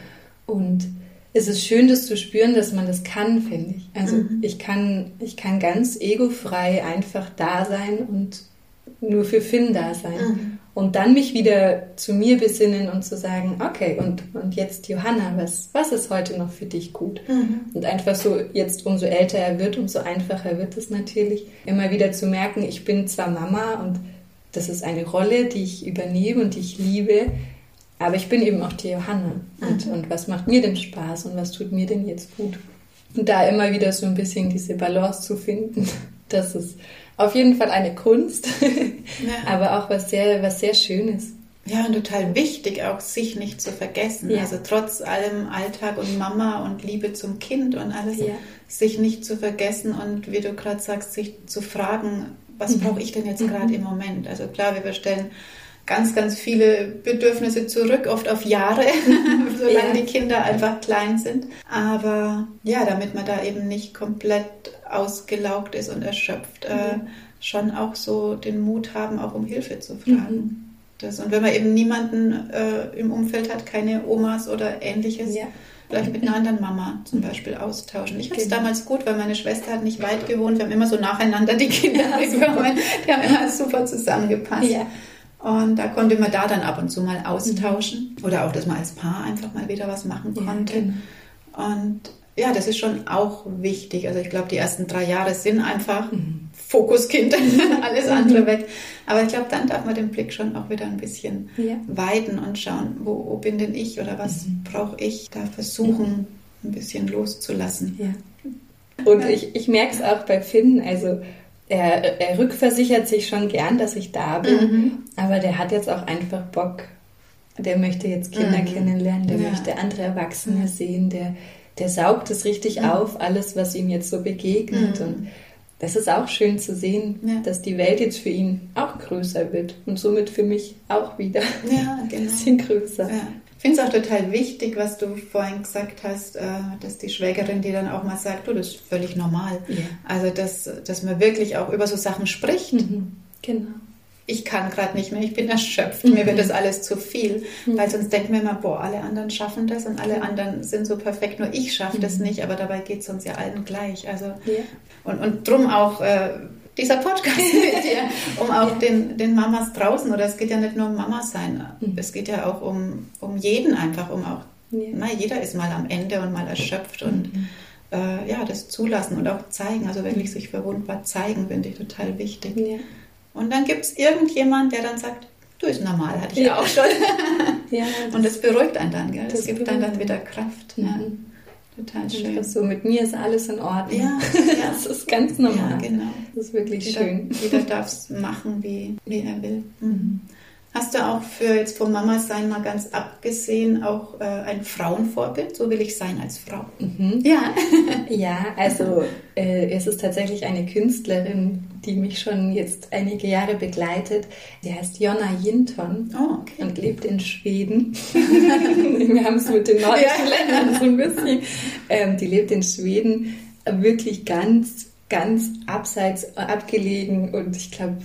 Und es ist schön, das zu spüren, dass man das kann, finde ich. Also mhm. ich kann, ich kann ganz egofrei einfach da sein und nur für Finn da sein. Mhm. Und dann mich wieder zu mir besinnen und zu sagen, okay, und, und jetzt Johanna, was, was ist heute noch für dich gut? Mhm. Und einfach so, jetzt umso älter er wird, umso einfacher wird es natürlich, immer wieder zu merken, ich bin zwar Mama und das ist eine Rolle, die ich übernehme und die ich liebe, aber ich bin eben auch die Johanna. Und, mhm. und was macht mir denn Spaß und was tut mir denn jetzt gut? Und da immer wieder so ein bisschen diese Balance zu finden, [laughs] das ist auf jeden Fall eine Kunst, [laughs] ja. aber auch was sehr, was sehr Schönes. Ja, und total wichtig, auch sich nicht zu vergessen. Ja. Also trotz allem Alltag und Mama und Liebe zum Kind und alles, ja. sich nicht zu vergessen und wie du gerade sagst, sich zu fragen, was mhm. brauche ich denn jetzt mhm. gerade im Moment? Also klar, wir stellen ganz, ganz viele Bedürfnisse zurück, oft auf Jahre, [laughs] solange ja. die Kinder einfach klein sind. Aber ja, damit man da eben nicht komplett ausgelaugt ist und erschöpft, äh, mhm. äh, schon auch so den Mut haben, auch um Hilfe zu fragen. Mhm. Das, und wenn man eben niemanden äh, im Umfeld hat, keine Omas oder ähnliches, ja. vielleicht mit einer anderen Mama zum Beispiel austauschen. Ich fand es genau. damals gut, weil meine Schwester hat nicht weit gewohnt. Wir haben immer so nacheinander die Kinder ja, [laughs] bekommen. Die haben immer super zusammengepasst. Ja. Und da konnte man da dann ab und zu mal austauschen. Mhm. Oder auch, dass man als Paar einfach mal wieder was machen konnte. Ja, genau. Und ja, das ist schon auch wichtig. Also ich glaube, die ersten drei Jahre sind einfach mhm. Fokuskind, [laughs] alles andere mhm. weg. Aber ich glaube, dann darf man den Blick schon auch wieder ein bisschen ja. weiten und schauen, wo, wo, bin denn ich oder was mhm. brauche ich? Da versuchen, mhm. ein bisschen loszulassen. Ja. Und ich, ich merke es auch bei Finn, also er, er rückversichert sich schon gern, dass ich da bin, mhm. aber der hat jetzt auch einfach Bock, der möchte jetzt Kinder mhm. kennenlernen, der ja. möchte andere Erwachsene sehen, der, der saugt es richtig mhm. auf, alles, was ihm jetzt so begegnet. Mhm. Und das ist auch schön zu sehen, ja. dass die Welt jetzt für ihn auch größer wird und somit für mich auch wieder ja, [laughs] genau. ein bisschen größer. Ja. Ich finde es auch total wichtig, was du vorhin gesagt hast, äh, dass die Schwägerin dir dann auch mal sagt, du, das ist völlig normal. Ja. Also, dass, dass man wirklich auch über so Sachen spricht. Mhm. Genau ich kann gerade nicht mehr, ich bin erschöpft, mhm. mir wird das alles zu viel. Mhm. Weil sonst denken wir immer, boah, alle anderen schaffen das und alle anderen sind so perfekt, nur ich schaffe mhm. das nicht, aber dabei geht es uns ja allen gleich. Also ja. und, und drum auch äh, dieser Podcast [laughs] mit dir, um auch den, den Mamas draußen, oder es geht ja nicht nur um Mama sein, mhm. es geht ja auch um, um jeden einfach, um auch, ja. na, jeder ist mal am Ende und mal erschöpft und mhm. äh, ja, das zulassen und auch zeigen, also wirklich sich verwundbar zeigen, finde ich total wichtig. Ja. Und dann gibt es irgendjemand, der dann sagt, du ist normal, hatte ich ja auch schon. [laughs] ja, das und das beruhigt einen dann, gell? Das, das gibt dann dann wieder Kraft. Mhm. Total schön. So, mit mir ist alles in Ordnung. Ja, [laughs] ja. das ist ganz normal. Ja, genau. Das ist wirklich jeder, schön. Jeder darf es machen, wie, wie er will. Mhm. Hast du auch für jetzt vom Mama sein mal ganz abgesehen auch äh, ein Frauenvorbild? So will ich sein als Frau. Mhm. Ja. [laughs] [laughs] ja, also äh, es ist tatsächlich eine Künstlerin, die mich schon jetzt einige Jahre begleitet. Die heißt Jonna Jinton oh, okay. und lebt in Schweden. [laughs] Wir haben es mit den nordischen ja. Ländern so ein bisschen. Ähm, die lebt in Schweden, wirklich ganz ganz abseits abgelegen und ich glaube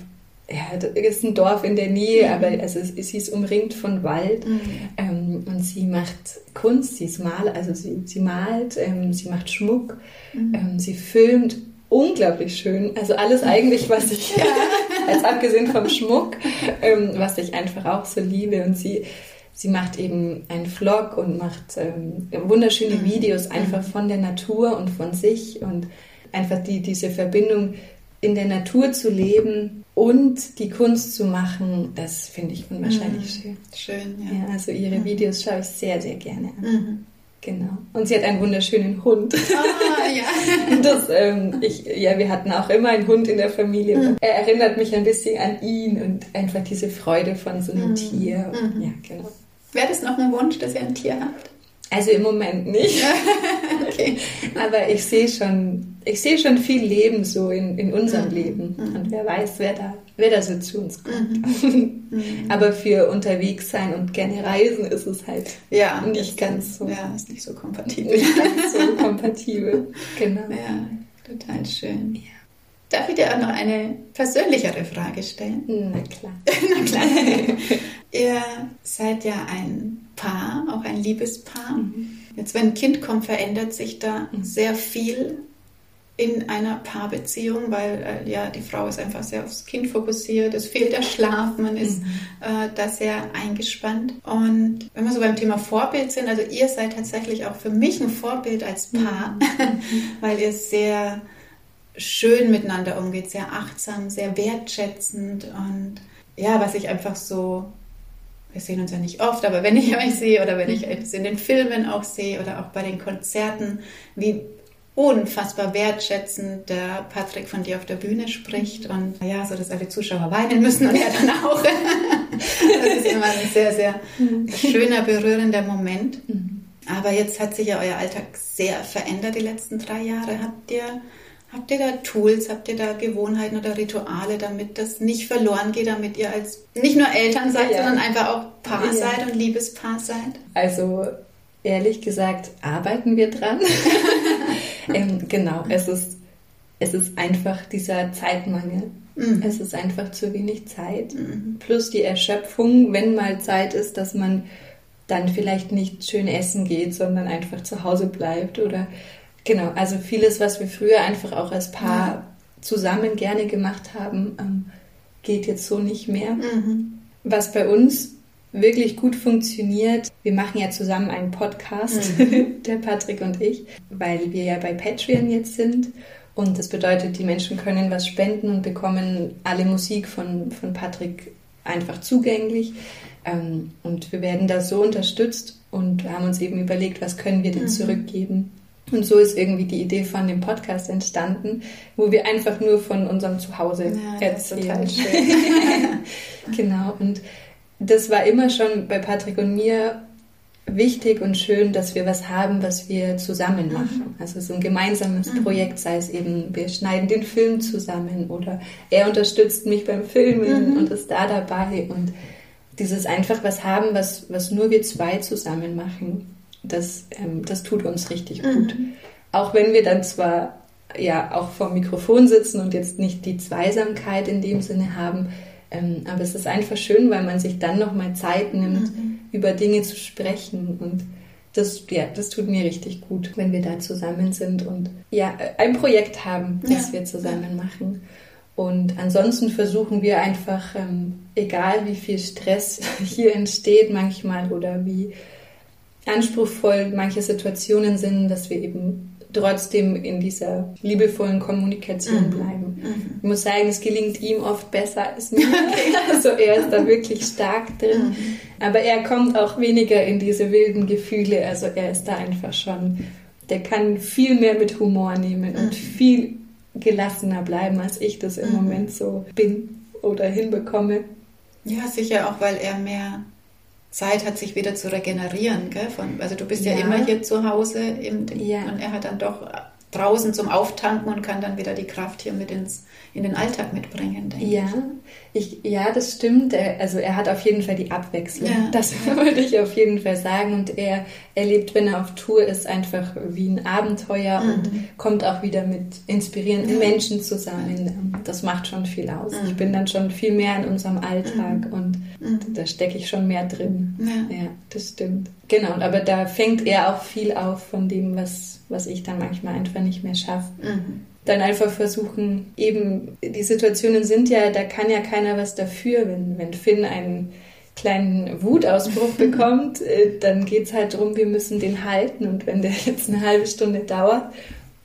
ja, das ist ein Dorf in der Nähe, mhm. aber also sie ist umringt von Wald mhm. ähm, und sie macht Kunst, sie ist Maler, also sie, sie malt, ähm, sie macht Schmuck, mhm. ähm, sie filmt unglaublich schön. Also alles eigentlich, was ich, als [laughs] abgesehen vom Schmuck, ähm, was ich einfach auch so liebe und sie Sie macht eben einen Vlog und macht ähm, wunderschöne mhm. Videos einfach mhm. von der Natur und von sich und einfach die, diese Verbindung in der Natur zu leben und die Kunst zu machen, das finde ich unwahrscheinlich mhm. schön. Schön, ja. ja. Also ihre mhm. Videos schaue ich sehr, sehr gerne an. Mhm. Genau. Und sie hat einen wunderschönen Hund. Ah, ja. [laughs] das, ähm, ich, ja, wir hatten auch immer einen Hund in der Familie. Mhm. Er erinnert mich ein bisschen an ihn und einfach diese Freude von so einem mhm. Tier. Und, ja, genau. Wäre das noch ein Wunsch, dass ihr ein Tier habt? Also im Moment nicht. [laughs] okay. Aber ich sehe schon, ich sehe schon viel Leben so in, in unserem mhm. Leben. Mhm. Und wer weiß, wer da, wer da so zu uns kommt. Mhm. [laughs] mhm. Aber für unterwegs sein und gerne reisen ist es halt ja, nicht ganz so. Ja, ist nicht so kompatibel. Nicht ganz so [laughs] kompatibel. Genau. Ja, total schön. Ja. Darf ich dir auch noch eine persönlichere Frage stellen? Na klar. [laughs] Na klar. Ihr seid ja ein Paar, auch ein Liebespaar. Mhm. Jetzt, wenn ein Kind kommt, verändert sich da mhm. sehr viel in einer Paarbeziehung, weil äh, ja die Frau ist einfach sehr aufs Kind fokussiert, es fehlt der Schlaf, man ist mhm. äh, da sehr eingespannt. Und wenn wir so beim Thema Vorbild sind, also ihr seid tatsächlich auch für mich ein Vorbild als Paar, mhm. [laughs] weil ihr sehr schön miteinander umgeht, sehr achtsam, sehr wertschätzend und ja, was ich einfach so wir sehen uns ja nicht oft, aber wenn ich [laughs] euch sehe oder wenn ich es in den Filmen auch sehe oder auch bei den Konzerten, wie unfassbar wertschätzend der Patrick von dir auf der Bühne spricht und ja, so dass alle Zuschauer weinen müssen und er dann auch. [laughs] das ist immer ein sehr, sehr schöner, berührender Moment. Mhm. Aber jetzt hat sich ja euer Alltag sehr verändert die letzten drei Jahre. Habt ihr Habt ihr da Tools, habt ihr da Gewohnheiten oder Rituale, damit das nicht verloren geht, damit ihr als nicht nur Eltern seid, ja. sondern einfach auch Paar ja. seid und Liebespaar seid? Also ehrlich gesagt arbeiten wir dran. [laughs] ähm, genau, es ist, es ist einfach dieser Zeitmangel. Mhm. Es ist einfach zu wenig Zeit. Mhm. Plus die Erschöpfung, wenn mal Zeit ist, dass man dann vielleicht nicht schön essen geht, sondern einfach zu Hause bleibt oder Genau, also vieles, was wir früher einfach auch als Paar ja. zusammen gerne gemacht haben, ähm, geht jetzt so nicht mehr. Mhm. Was bei uns wirklich gut funktioniert, wir machen ja zusammen einen Podcast, mhm. [laughs] der Patrick und ich, weil wir ja bei Patreon jetzt sind. Und das bedeutet, die Menschen können was spenden und bekommen alle Musik von, von Patrick einfach zugänglich. Ähm, und wir werden da so unterstützt und haben uns eben überlegt, was können wir denn mhm. zurückgeben. Und so ist irgendwie die Idee von dem Podcast entstanden, wo wir einfach nur von unserem Zuhause ja, erzählen. [laughs] genau. Und das war immer schon bei Patrick und mir wichtig und schön, dass wir was haben, was wir zusammen machen. Mhm. Also so ein gemeinsames mhm. Projekt, sei es eben, wir schneiden den Film zusammen oder er unterstützt mich beim Filmen mhm. und ist da dabei und dieses einfach was haben, was, was nur wir zwei zusammen machen, das, ähm, das tut uns richtig mhm. gut. Auch wenn wir dann zwar ja auch vor Mikrofon sitzen und jetzt nicht die Zweisamkeit in dem Sinne haben, ähm, aber es ist einfach schön, weil man sich dann nochmal Zeit nimmt, mhm. über Dinge zu sprechen. Und das, ja, das tut mir richtig gut, wenn wir da zusammen sind und ja, ein Projekt haben, das ja. wir zusammen machen. Und ansonsten versuchen wir einfach, ähm, egal wie viel Stress [laughs] hier entsteht manchmal oder wie anspruchsvoll manche Situationen sind, dass wir eben trotzdem in dieser liebevollen Kommunikation mhm. bleiben. Mhm. Ich muss sagen, es gelingt ihm oft besser als mir. [laughs] also er ist da wirklich stark drin. Mhm. Aber er kommt auch weniger in diese wilden Gefühle. Also er ist da einfach schon, der kann viel mehr mit Humor nehmen und mhm. viel gelassener bleiben, als ich das im mhm. Moment so bin oder hinbekomme. Ja, sicher auch, weil er mehr Zeit hat, sich wieder zu regenerieren. Gell? Von, also du bist ja, ja immer hier zu Hause im, ja. und er hat dann doch draußen zum Auftanken und kann dann wieder die Kraft hier mit ins, in den Alltag mitbringen. ja, ich. ich. ja, das stimmt. Also er hat auf jeden Fall die Abwechslung. Ja. Das [laughs] würde ich auf jeden Fall sagen. Und er erlebt, wenn er auf Tour ist, einfach wie ein Abenteuer mhm. und kommt auch wieder mit inspirierenden ja. Menschen zusammen. Das macht schon viel aus. Mhm. Ich bin dann schon viel mehr in unserem Alltag mhm. und mhm. da stecke ich schon mehr drin. Ja. ja, das stimmt. Genau, aber da fängt er auch viel auf von dem, was was ich dann manchmal einfach nicht mehr schaffe. Mhm. Dann einfach versuchen, eben, die Situationen sind ja, da kann ja keiner was dafür, wenn, wenn Finn einen kleinen Wutausbruch [laughs] bekommt, äh, dann geht es halt darum, wir müssen den halten und wenn der [laughs] jetzt eine halbe Stunde dauert,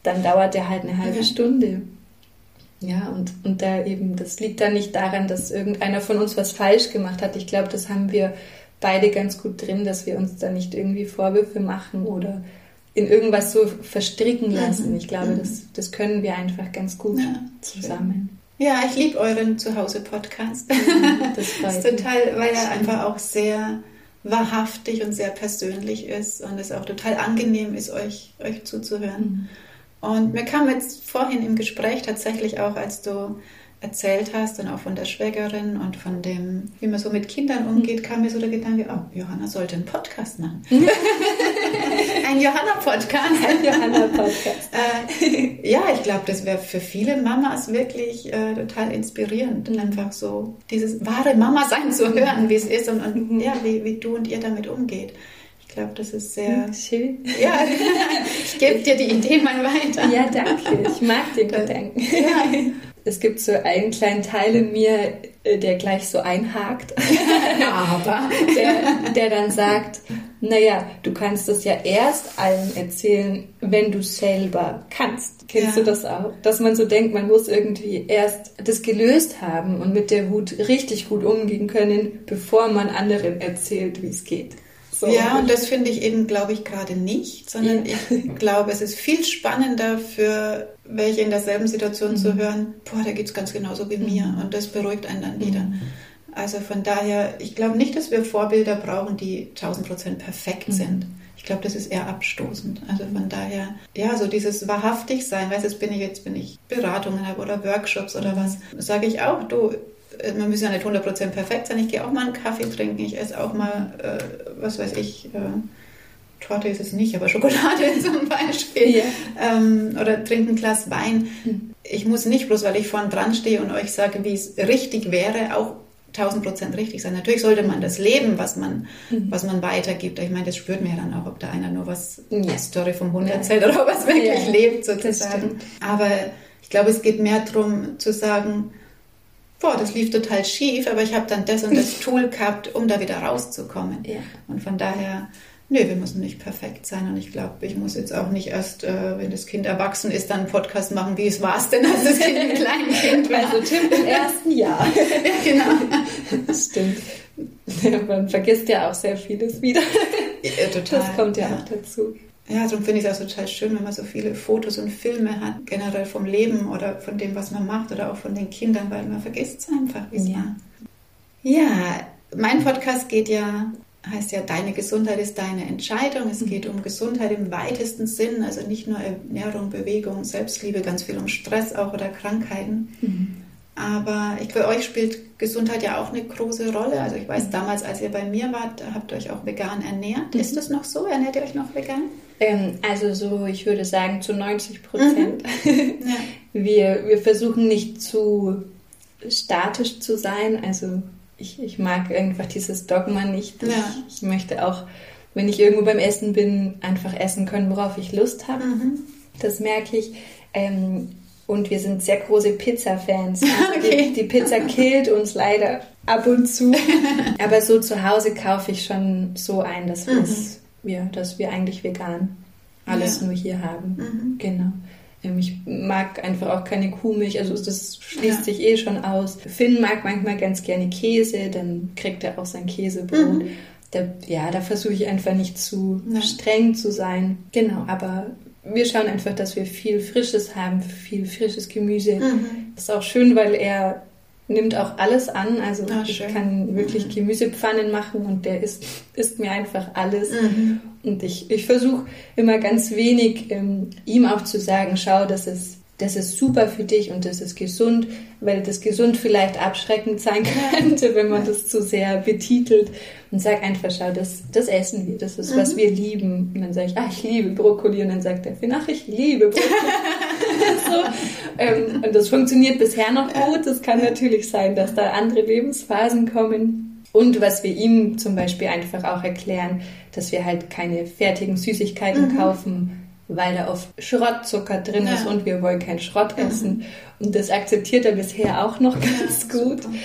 dann dauert der halt eine halbe ja. Stunde. Ja, und, und da eben, das liegt dann nicht daran, dass irgendeiner von uns was falsch gemacht hat. Ich glaube, das haben wir beide ganz gut drin, dass wir uns da nicht irgendwie Vorwürfe machen oder in irgendwas so verstricken lassen. Mhm. Ich glaube, mhm. das, das können wir einfach ganz gut ja, zusammen. Ja, ich liebe euren Zuhause-Podcast. Mhm, das, [laughs] das ist total, weil er einfach auch sehr wahrhaftig und sehr persönlich ist und es auch total angenehm ist, euch, euch zuzuhören. Mhm. Und mir kam jetzt vorhin im Gespräch tatsächlich auch, als du erzählt hast und auch von der Schwägerin und von dem, wie man so mit Kindern umgeht, kam mir so der Gedanke, oh, Johanna sollte einen Podcast machen. [laughs] ein Johanna-Podcast. Ein Johanna-Podcast. [laughs] äh, ja, ich glaube, das wäre für viele Mamas wirklich äh, total inspirierend, mhm. einfach so dieses wahre Mama-Sein zu hören, wie es ist und, und mhm. ja, wie, wie du und ihr damit umgeht. Ich glaube, das ist sehr schön. Ja, [laughs] ich gebe dir die Idee mal weiter. Ja, danke. Ich mag den Gedanken. Ja. Es gibt so einen kleinen Teil in mir, äh, der gleich so einhakt. [laughs] Aber der, der dann sagt, naja, du kannst das ja erst allen erzählen, wenn du selber kannst. Kennst ja. du das auch? Dass man so denkt, man muss irgendwie erst das gelöst haben und mit der Wut richtig gut umgehen können, bevor man anderen erzählt, wie es geht. So. Ja, und das finde ich eben, glaube ich, gerade nicht, sondern ja. ich glaube, es ist viel spannender für welche in derselben Situation mhm. zu hören, boah, da geht es ganz genauso wie mhm. mir und das beruhigt einen dann wieder. Mhm. Also von daher, ich glaube nicht, dass wir Vorbilder brauchen, die 1000 Prozent perfekt mhm. sind. Ich glaube, das ist eher abstoßend. Also von daher, ja, so dieses wahrhaftig sein, weißt du, bin ich jetzt, bin ich Beratungen habe oder Workshops oder was, sage ich auch, du, äh, man muss ja nicht 100% perfekt sein. Ich gehe auch mal einen Kaffee trinken. Ich esse auch mal, äh, was weiß ich, äh, Torte ist es nicht, aber Schokolade [laughs] zum Beispiel. Ja. Ähm, oder trinke ein Glas Wein. Hm. Ich muss nicht bloß, weil ich vorn dran stehe und euch sage, wie es richtig wäre, auch 1000 richtig sein. Natürlich sollte man das leben, was man, mhm. was man weitergibt. Ich meine, das spürt man ja dann auch, ob da einer nur was, ja. Story vom Hund erzählt oder ob es wirklich ja. lebt sozusagen. Aber ich glaube, es geht mehr darum zu sagen, boah, das lief total schief, aber ich habe dann das und das [laughs] Tool gehabt, um da wieder rauszukommen. Ja. Und von daher, nö, wir müssen nicht perfekt sein. Und ich glaube, ich muss jetzt auch nicht erst, äh, wenn das Kind erwachsen ist, dann einen Podcast machen, wie es war es denn, als das Kind ein kleines Kind [laughs] war. Also Tim im ersten Jahr. [laughs] ja, genau. Das stimmt. Man vergisst ja auch sehr vieles wieder. Ja, total. Das kommt ja, ja. auch dazu. Ja, darum finde ich es auch total schön, wenn man so viele Fotos und Filme hat, generell vom Leben oder von dem, was man macht oder auch von den Kindern, weil man vergisst es einfach, wie ja. war. Ja, mein Podcast geht ja, heißt ja, deine Gesundheit ist deine Entscheidung. Es Mhm. geht um Gesundheit im weitesten Sinn, also nicht nur Ernährung, Bewegung, Selbstliebe, ganz viel um Stress auch oder Krankheiten. Mhm. Aber ich, für euch spielt Gesundheit ja auch eine große Rolle. Also ich Mhm. weiß, damals, als ihr bei mir wart, habt ihr euch auch vegan ernährt. Ist das noch so? Ernährt ihr euch noch vegan? Ähm, also so, ich würde sagen, zu 90 Prozent. [laughs] Ja. Wir, wir versuchen nicht zu statisch zu sein. Also ich, ich mag einfach dieses Dogma nicht. Ja. Ich, ich möchte auch, wenn ich irgendwo beim Essen bin, einfach essen können, worauf ich Lust habe. Mhm. Das merke ich. Ähm, und wir sind sehr große Pizza-Fans. [laughs] Also Okay. die, die Pizza killt uns leider ab und zu. [laughs] Aber so zu Hause kaufe ich schon so ein, dass, wir's- ja, dass wir eigentlich vegan alles Ja. nur hier haben. Mhm. Genau. Ähm, Ich mag einfach auch keine Kuhmilch, also das schließt Ja. sich eh schon aus. Finn mag manchmal ganz gerne Käse, dann kriegt er auch sein Käsebrot. Mhm. Da, ja, da versuche ich einfach nicht zu Ja. streng zu sein. Genau, aber wir schauen einfach, dass wir viel Frisches haben, viel frisches Gemüse. Mhm. Das ist auch schön, weil er nimmt auch alles an. Also Ah, ich schön. kann wirklich Gemüsepfannen machen und der isst, isst mir einfach alles. Mhm. Und ich, ich versuche immer ganz wenig ähm, ihm auch zu sagen, schau, das ist, das ist super für dich und das ist gesund, weil das gesund vielleicht abschreckend sein könnte, wenn man das zu sehr betitelt. Und sag einfach, schau, das, das essen wir, das ist, was wir lieben. Und dann sage ich, ah, ich liebe Brokkoli. Und dann sagt er, ach, ich liebe Brokkoli. [laughs] so. ähm, und das funktioniert bisher noch gut. Es kann natürlich sein, dass da andere Lebensphasen kommen. Und was wir ihm zum Beispiel einfach auch erklären, dass wir halt keine fertigen Süßigkeiten kaufen, weil da oft Schrottzucker drin ist Ja. und wir wollen keinen Schrott essen. Und das akzeptiert er bisher auch noch ganz gut. super.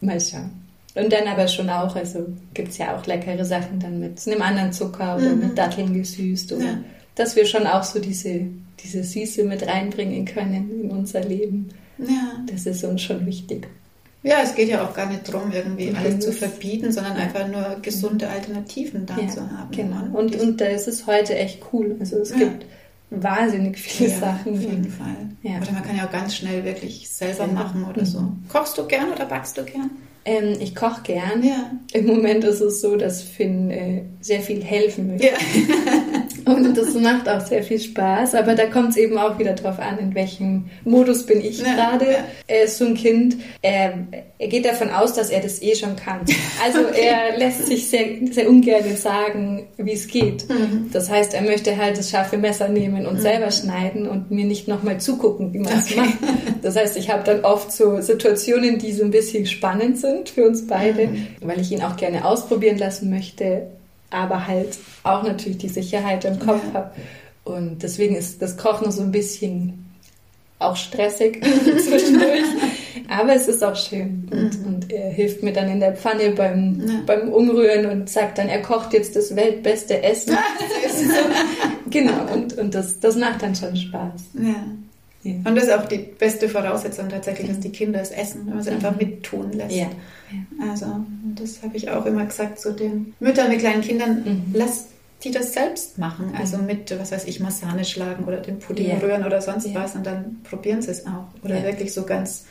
Mal schauen. Und dann aber schon auch, also gibt es ja auch leckere Sachen dann mit einem anderen Zucker oder Mhm. mit Datteln gesüßt oder Ja. dass wir schon auch so diese, diese Süße mit reinbringen können in unser Leben. Ja. Das ist uns schon wichtig. Ja, es geht ja auch gar nicht darum, irgendwie alles zu verbieten, sondern einfach nur gesunde Alternativen da zu haben. genau. Und, und da ist es heute echt cool. Also es Ja. gibt wahnsinnig viele ja, Sachen. Auf jeden Fall. Ja. Oder man kann ja auch ganz schnell wirklich selber Selber. machen oder Mhm. so. Kochst du gern oder backst du gern? Ähm, ich koche gern. Ja. Im Moment ist es so, dass Finn äh, sehr viel helfen möchte. Ja. [laughs] Und das macht auch sehr viel Spaß, aber da kommt es eben auch wieder drauf an, in welchem Modus bin ich gerade. ja. Er ist so ein Kind, er, er geht davon aus, dass er das eh schon kann. Also [laughs] er lässt sich sehr, sehr ungern sagen, wie es geht. Mhm. Das heißt, er möchte halt das scharfe Messer nehmen und selber schneiden und mir nicht nochmal zugucken, wie man es Okay. macht. Das heißt, ich habe dann oft so Situationen, die so ein bisschen spannend sind für uns beide, Mhm. weil ich ihn auch gerne ausprobieren lassen möchte, aber halt auch natürlich die Sicherheit im Kopf Ja. habe. Und deswegen ist das Kochen so ein bisschen auch stressig [laughs] zwischendurch. Aber es ist auch schön. Und, und er hilft mir dann in der Pfanne beim, Mhm. Ja. beim Umrühren und sagt dann, er kocht jetzt das weltbeste Essen. [laughs] [laughs] genau, und, und das, das macht dann schon Spaß. ja. Ja. Und das ist auch die beste Voraussetzung tatsächlich, dass die Kinder es essen, wenn man sie einfach mittun lässt. Ja. Also, und das habe ich auch immer gesagt zu den Müttern mit kleinen Kindern, Mhm. lass die das selbst machen. Also mit, was weiß ich, Masane schlagen oder den Pudding Ja. rühren oder sonst Ja. was und dann probieren sie es auch. Oder Ja. wirklich so ganz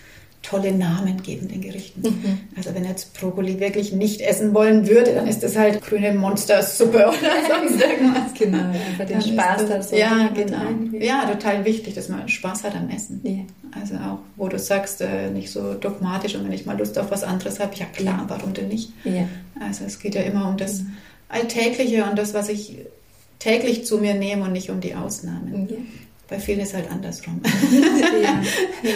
tolle Namen geben den Gerichten. Mhm. Also wenn jetzt Brokkoli wirklich nicht essen wollen würde, dann ist das halt grüne Monstersuppe oder [laughs] sonst irgendwas. Genau, einfach den Spaß da so Ja, genau. rein. Ja, total wichtig, dass man Spaß hat am Essen. Ja. Also auch, wo du sagst, äh, nicht so dogmatisch und wenn ich mal Lust auf was anderes habe, ja klar, warum denn nicht? Ja. Also es geht ja immer um das Alltägliche und das, was ich täglich zu mir nehme und nicht um die Ausnahmen. Bei vielen ist halt andersrum. [laughs] Ja.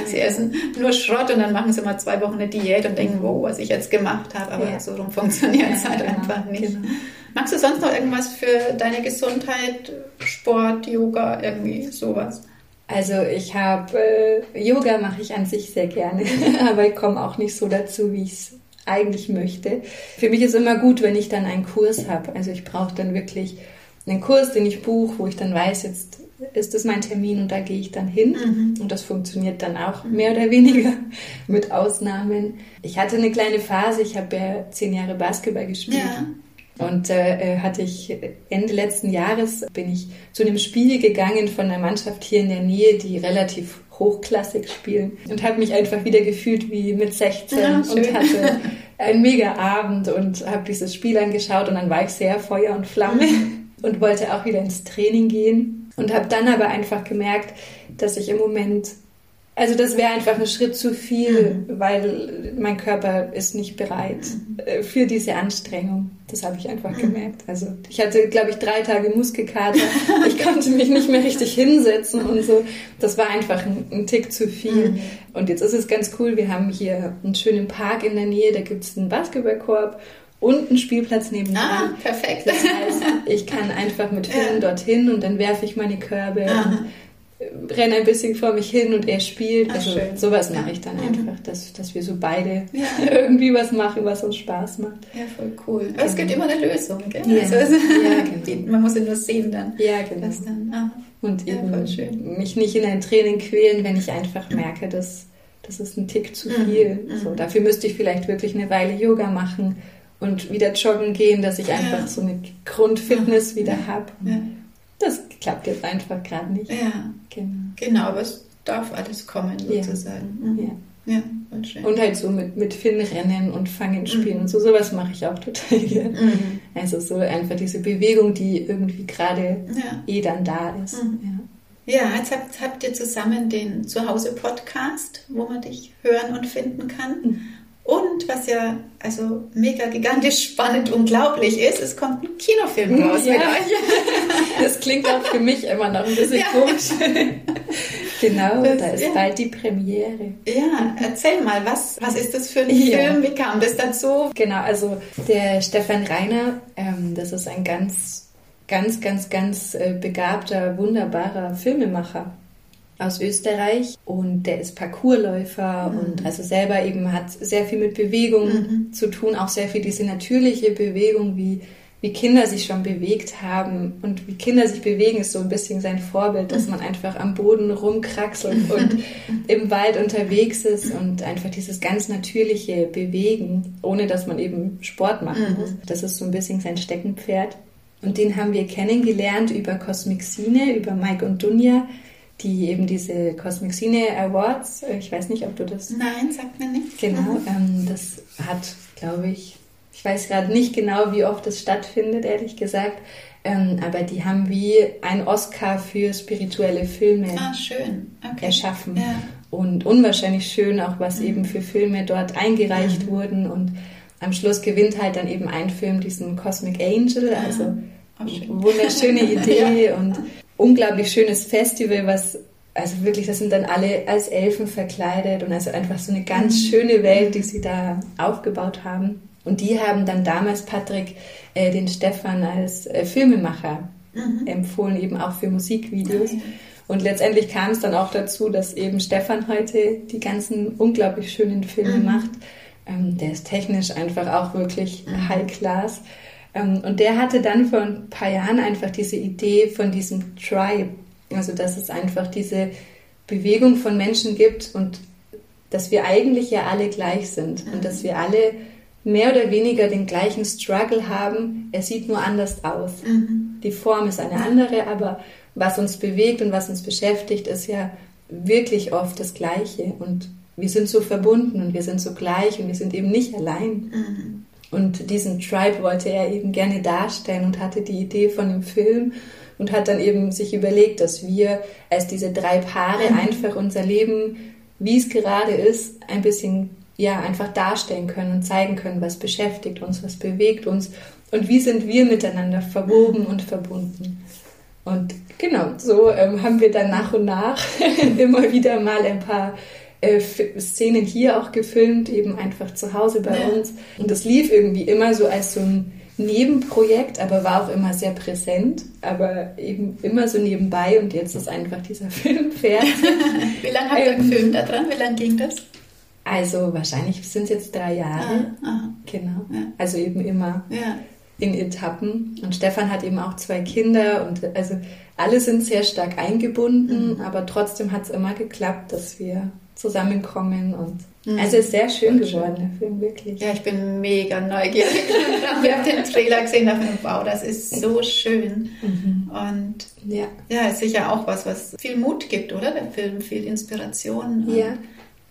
Sie essen nur Schrott und dann machen sie mal zwei Wochen eine Diät und denken, wow, was ich jetzt gemacht habe. Aber Ja. so rum funktioniert es halt genau, einfach nicht. genau. Magst du sonst noch irgendwas für deine Gesundheit, Sport, Yoga, irgendwie sowas? Also ich habe äh, Yoga mache ich an sich sehr gerne, [laughs] aber ich komme auch nicht so dazu, wie ich es eigentlich möchte. Für mich ist immer gut, wenn ich dann einen Kurs habe. Also ich brauche dann wirklich einen Kurs, den ich buche, wo ich dann weiß, jetzt ist das mein Termin und da gehe ich dann hin. Mhm. Und das funktioniert dann auch mehr oder weniger [laughs] mit Ausnahmen. Ich hatte eine kleine Phase, ich habe ja zehn Jahre Basketball gespielt. Ja. Und äh, hatte ich Ende letzten Jahres bin ich zu einem Spiel gegangen von einer Mannschaft hier in der Nähe, die relativ hochklassig spielen und habe mich einfach wieder gefühlt wie mit 16 Ja, und hatte [laughs] ein mega Abend und habe dieses Spiel angeschaut und dann war ich sehr Feuer und Flamme mhm. und wollte auch wieder ins Training gehen und habe dann aber einfach gemerkt, dass ich im Moment also das wäre einfach ein Schritt zu viel, mhm. weil mein Körper ist nicht bereit mhm. für diese Anstrengung. Das habe ich einfach mhm. gemerkt. Also ich hatte, glaube ich, drei Tage Muskelkater. ich konnte mich nicht mehr richtig hinsetzen und so. Das war einfach ein, ein Tick zu viel. Mhm. Und jetzt ist es ganz cool. Wir haben hier einen schönen Park in der Nähe. Da gibt es einen Basketballkorb und einen Spielplatz nebenan. Ah, perfekt. Das heißt, ich kann einfach mit Finn [laughs] ja. dorthin und dann werfe ich meine Körbe. Und renne ein bisschen vor mich hin und er spielt. Ach, also schön. sowas mache ich dann mhm. einfach, dass, dass wir so beide ja. [laughs] irgendwie was machen, was uns Spaß macht. Ja, voll cool. Aber genau. es gibt immer eine Lösung, gell? Ja. Also, ja, [laughs] genau. man muss ja nur sehen dann. Ja, genau. Dann, ah. Und eben mich nicht in ein Training quälen, wenn ich einfach merke, dass das ist ein Tick zu mhm. viel. Mhm. So, dafür müsste ich vielleicht wirklich eine Weile Yoga machen und wieder joggen gehen, dass ich einfach so eine Grundfitness wieder habe. Das klappt jetzt einfach gerade nicht. Ja, genau. Genau, aber es darf alles kommen sozusagen. Ja. Mhm. ja. Ja, und halt so mit, mit Finnrennen und Fangen spielen mhm. und so, sowas mache ich auch total [laughs] gerne. Mhm. Also so einfach diese Bewegung, die irgendwie gerade ja. eh dann da ist. Mhm. Ja. ja, jetzt habt, habt ihr zusammen den Zuhause-Podcast, wo man dich hören und finden kann. Mhm. Und was ja also mega gigantisch spannend, unglaublich ist, es kommt ein Kinofilm raus ja. mit euch. [laughs] Das klingt auch für mich immer noch ein bisschen ja. komisch. genau, das, da ist ja. bald die Premiere. Ja, erzähl mal, was, was ist das für ein Film? Wie kam das dazu? Genau, also der Stefan Reiner, ähm, das ist ein ganz, ganz, ganz, ganz äh, begabter, wunderbarer Filmemacher aus Österreich und der ist Parkourläufer mhm. und also selber eben hat sehr viel mit Bewegung mhm. zu tun, auch sehr viel diese natürliche Bewegung, wie, wie Kinder sich schon bewegt haben und wie Kinder sich bewegen, ist so ein bisschen sein Vorbild, dass mhm. man einfach am Boden rumkraxelt und im Wald unterwegs ist und einfach dieses ganz natürliche Bewegen, ohne dass man eben Sport machen muss. Mhm. Das ist so ein bisschen sein Steckenpferd. Und den haben wir kennengelernt über Cosmic Cine, über Mike und Dunja die eben diese Cosmic Cine Awards, äh, ich weiß nicht, ob du das... Nein, sagt mir nicht. Genau, ähm, das hat, glaube ich, ich weiß gerade nicht genau, wie oft das stattfindet, ehrlich gesagt, ähm, aber die haben wie ein Oscar für spirituelle Filme ah, schön. Okay. erschaffen. Ja. Und unwahrscheinlich schön auch, was mhm. eben für Filme dort eingereicht mhm. wurden. Und am Schluss gewinnt halt dann eben ein Film diesen Cosmic Angel, also oh, wunderschöne [laughs] Idee ja. und unglaublich schönes Festival, was also wirklich, das sind dann alle als Elfen verkleidet und also einfach so eine ganz mhm. schöne Welt, die sie da aufgebaut haben. Und die haben dann damals Patrick äh, den Stefan als äh, Filmemacher mhm. empfohlen, eben auch für Musikvideos. Mhm. Und letztendlich kam es dann auch dazu, dass eben Stefan heute die ganzen unglaublich schönen Filme mhm. macht. Ähm, der ist technisch einfach auch wirklich mhm. High Class. Ähm, und der hatte dann vor ein paar Jahren einfach diese Idee von diesem Tribe, also dass es einfach diese Bewegung von Menschen gibt und dass wir eigentlich ja alle gleich sind und dass wir alle mehr oder weniger den gleichen Struggle haben. Er sieht nur anders aus. Mhm. Die Form ist eine andere, aber was uns bewegt und was uns beschäftigt, ist ja wirklich oft das Gleiche. Und wir sind so verbunden und wir sind so gleich und wir sind eben nicht allein. Mhm. Und diesen Tribe wollte er eben gerne darstellen und hatte die Idee von dem Film und hat dann eben sich überlegt, dass wir als diese drei Paare mhm. einfach unser Leben, wie es gerade ist, ein bisschen ja einfach darstellen können und zeigen können, was beschäftigt uns, was bewegt uns und wie sind wir miteinander verwoben und verbunden. Und genau, so ähm, haben wir dann nach und nach [laughs] immer wieder mal ein paar äh, Szenen hier auch gefilmt, eben einfach zu Hause bei ja. uns. Und das lief irgendwie immer so als so ein Nebenprojekt, aber war auch immer sehr präsent, aber eben immer so nebenbei und jetzt ist einfach dieser [laughs] Film fertig. [laughs] Wie lange habt ihr ähm, gefilmt da dran? Wie lange ging das? Also wahrscheinlich sind es jetzt drei Jahre. Ah, genau. Ja. Also eben immer ja. in Etappen. Und Stefan hat eben auch zwei Kinder und also alle sind sehr stark eingebunden, mhm. aber trotzdem hat es immer geklappt, dass wir zusammenkommen und mhm. also ist sehr schön geworden, der Film, wirklich. Ja, ich bin mega neugierig. [laughs] Wir haben den Trailer gesehen, dachte wow, das ist so schön. Mhm. Und ja. ja, ist sicher auch was, was viel Mut gibt, oder? Der Film, viel Inspiration. Ja.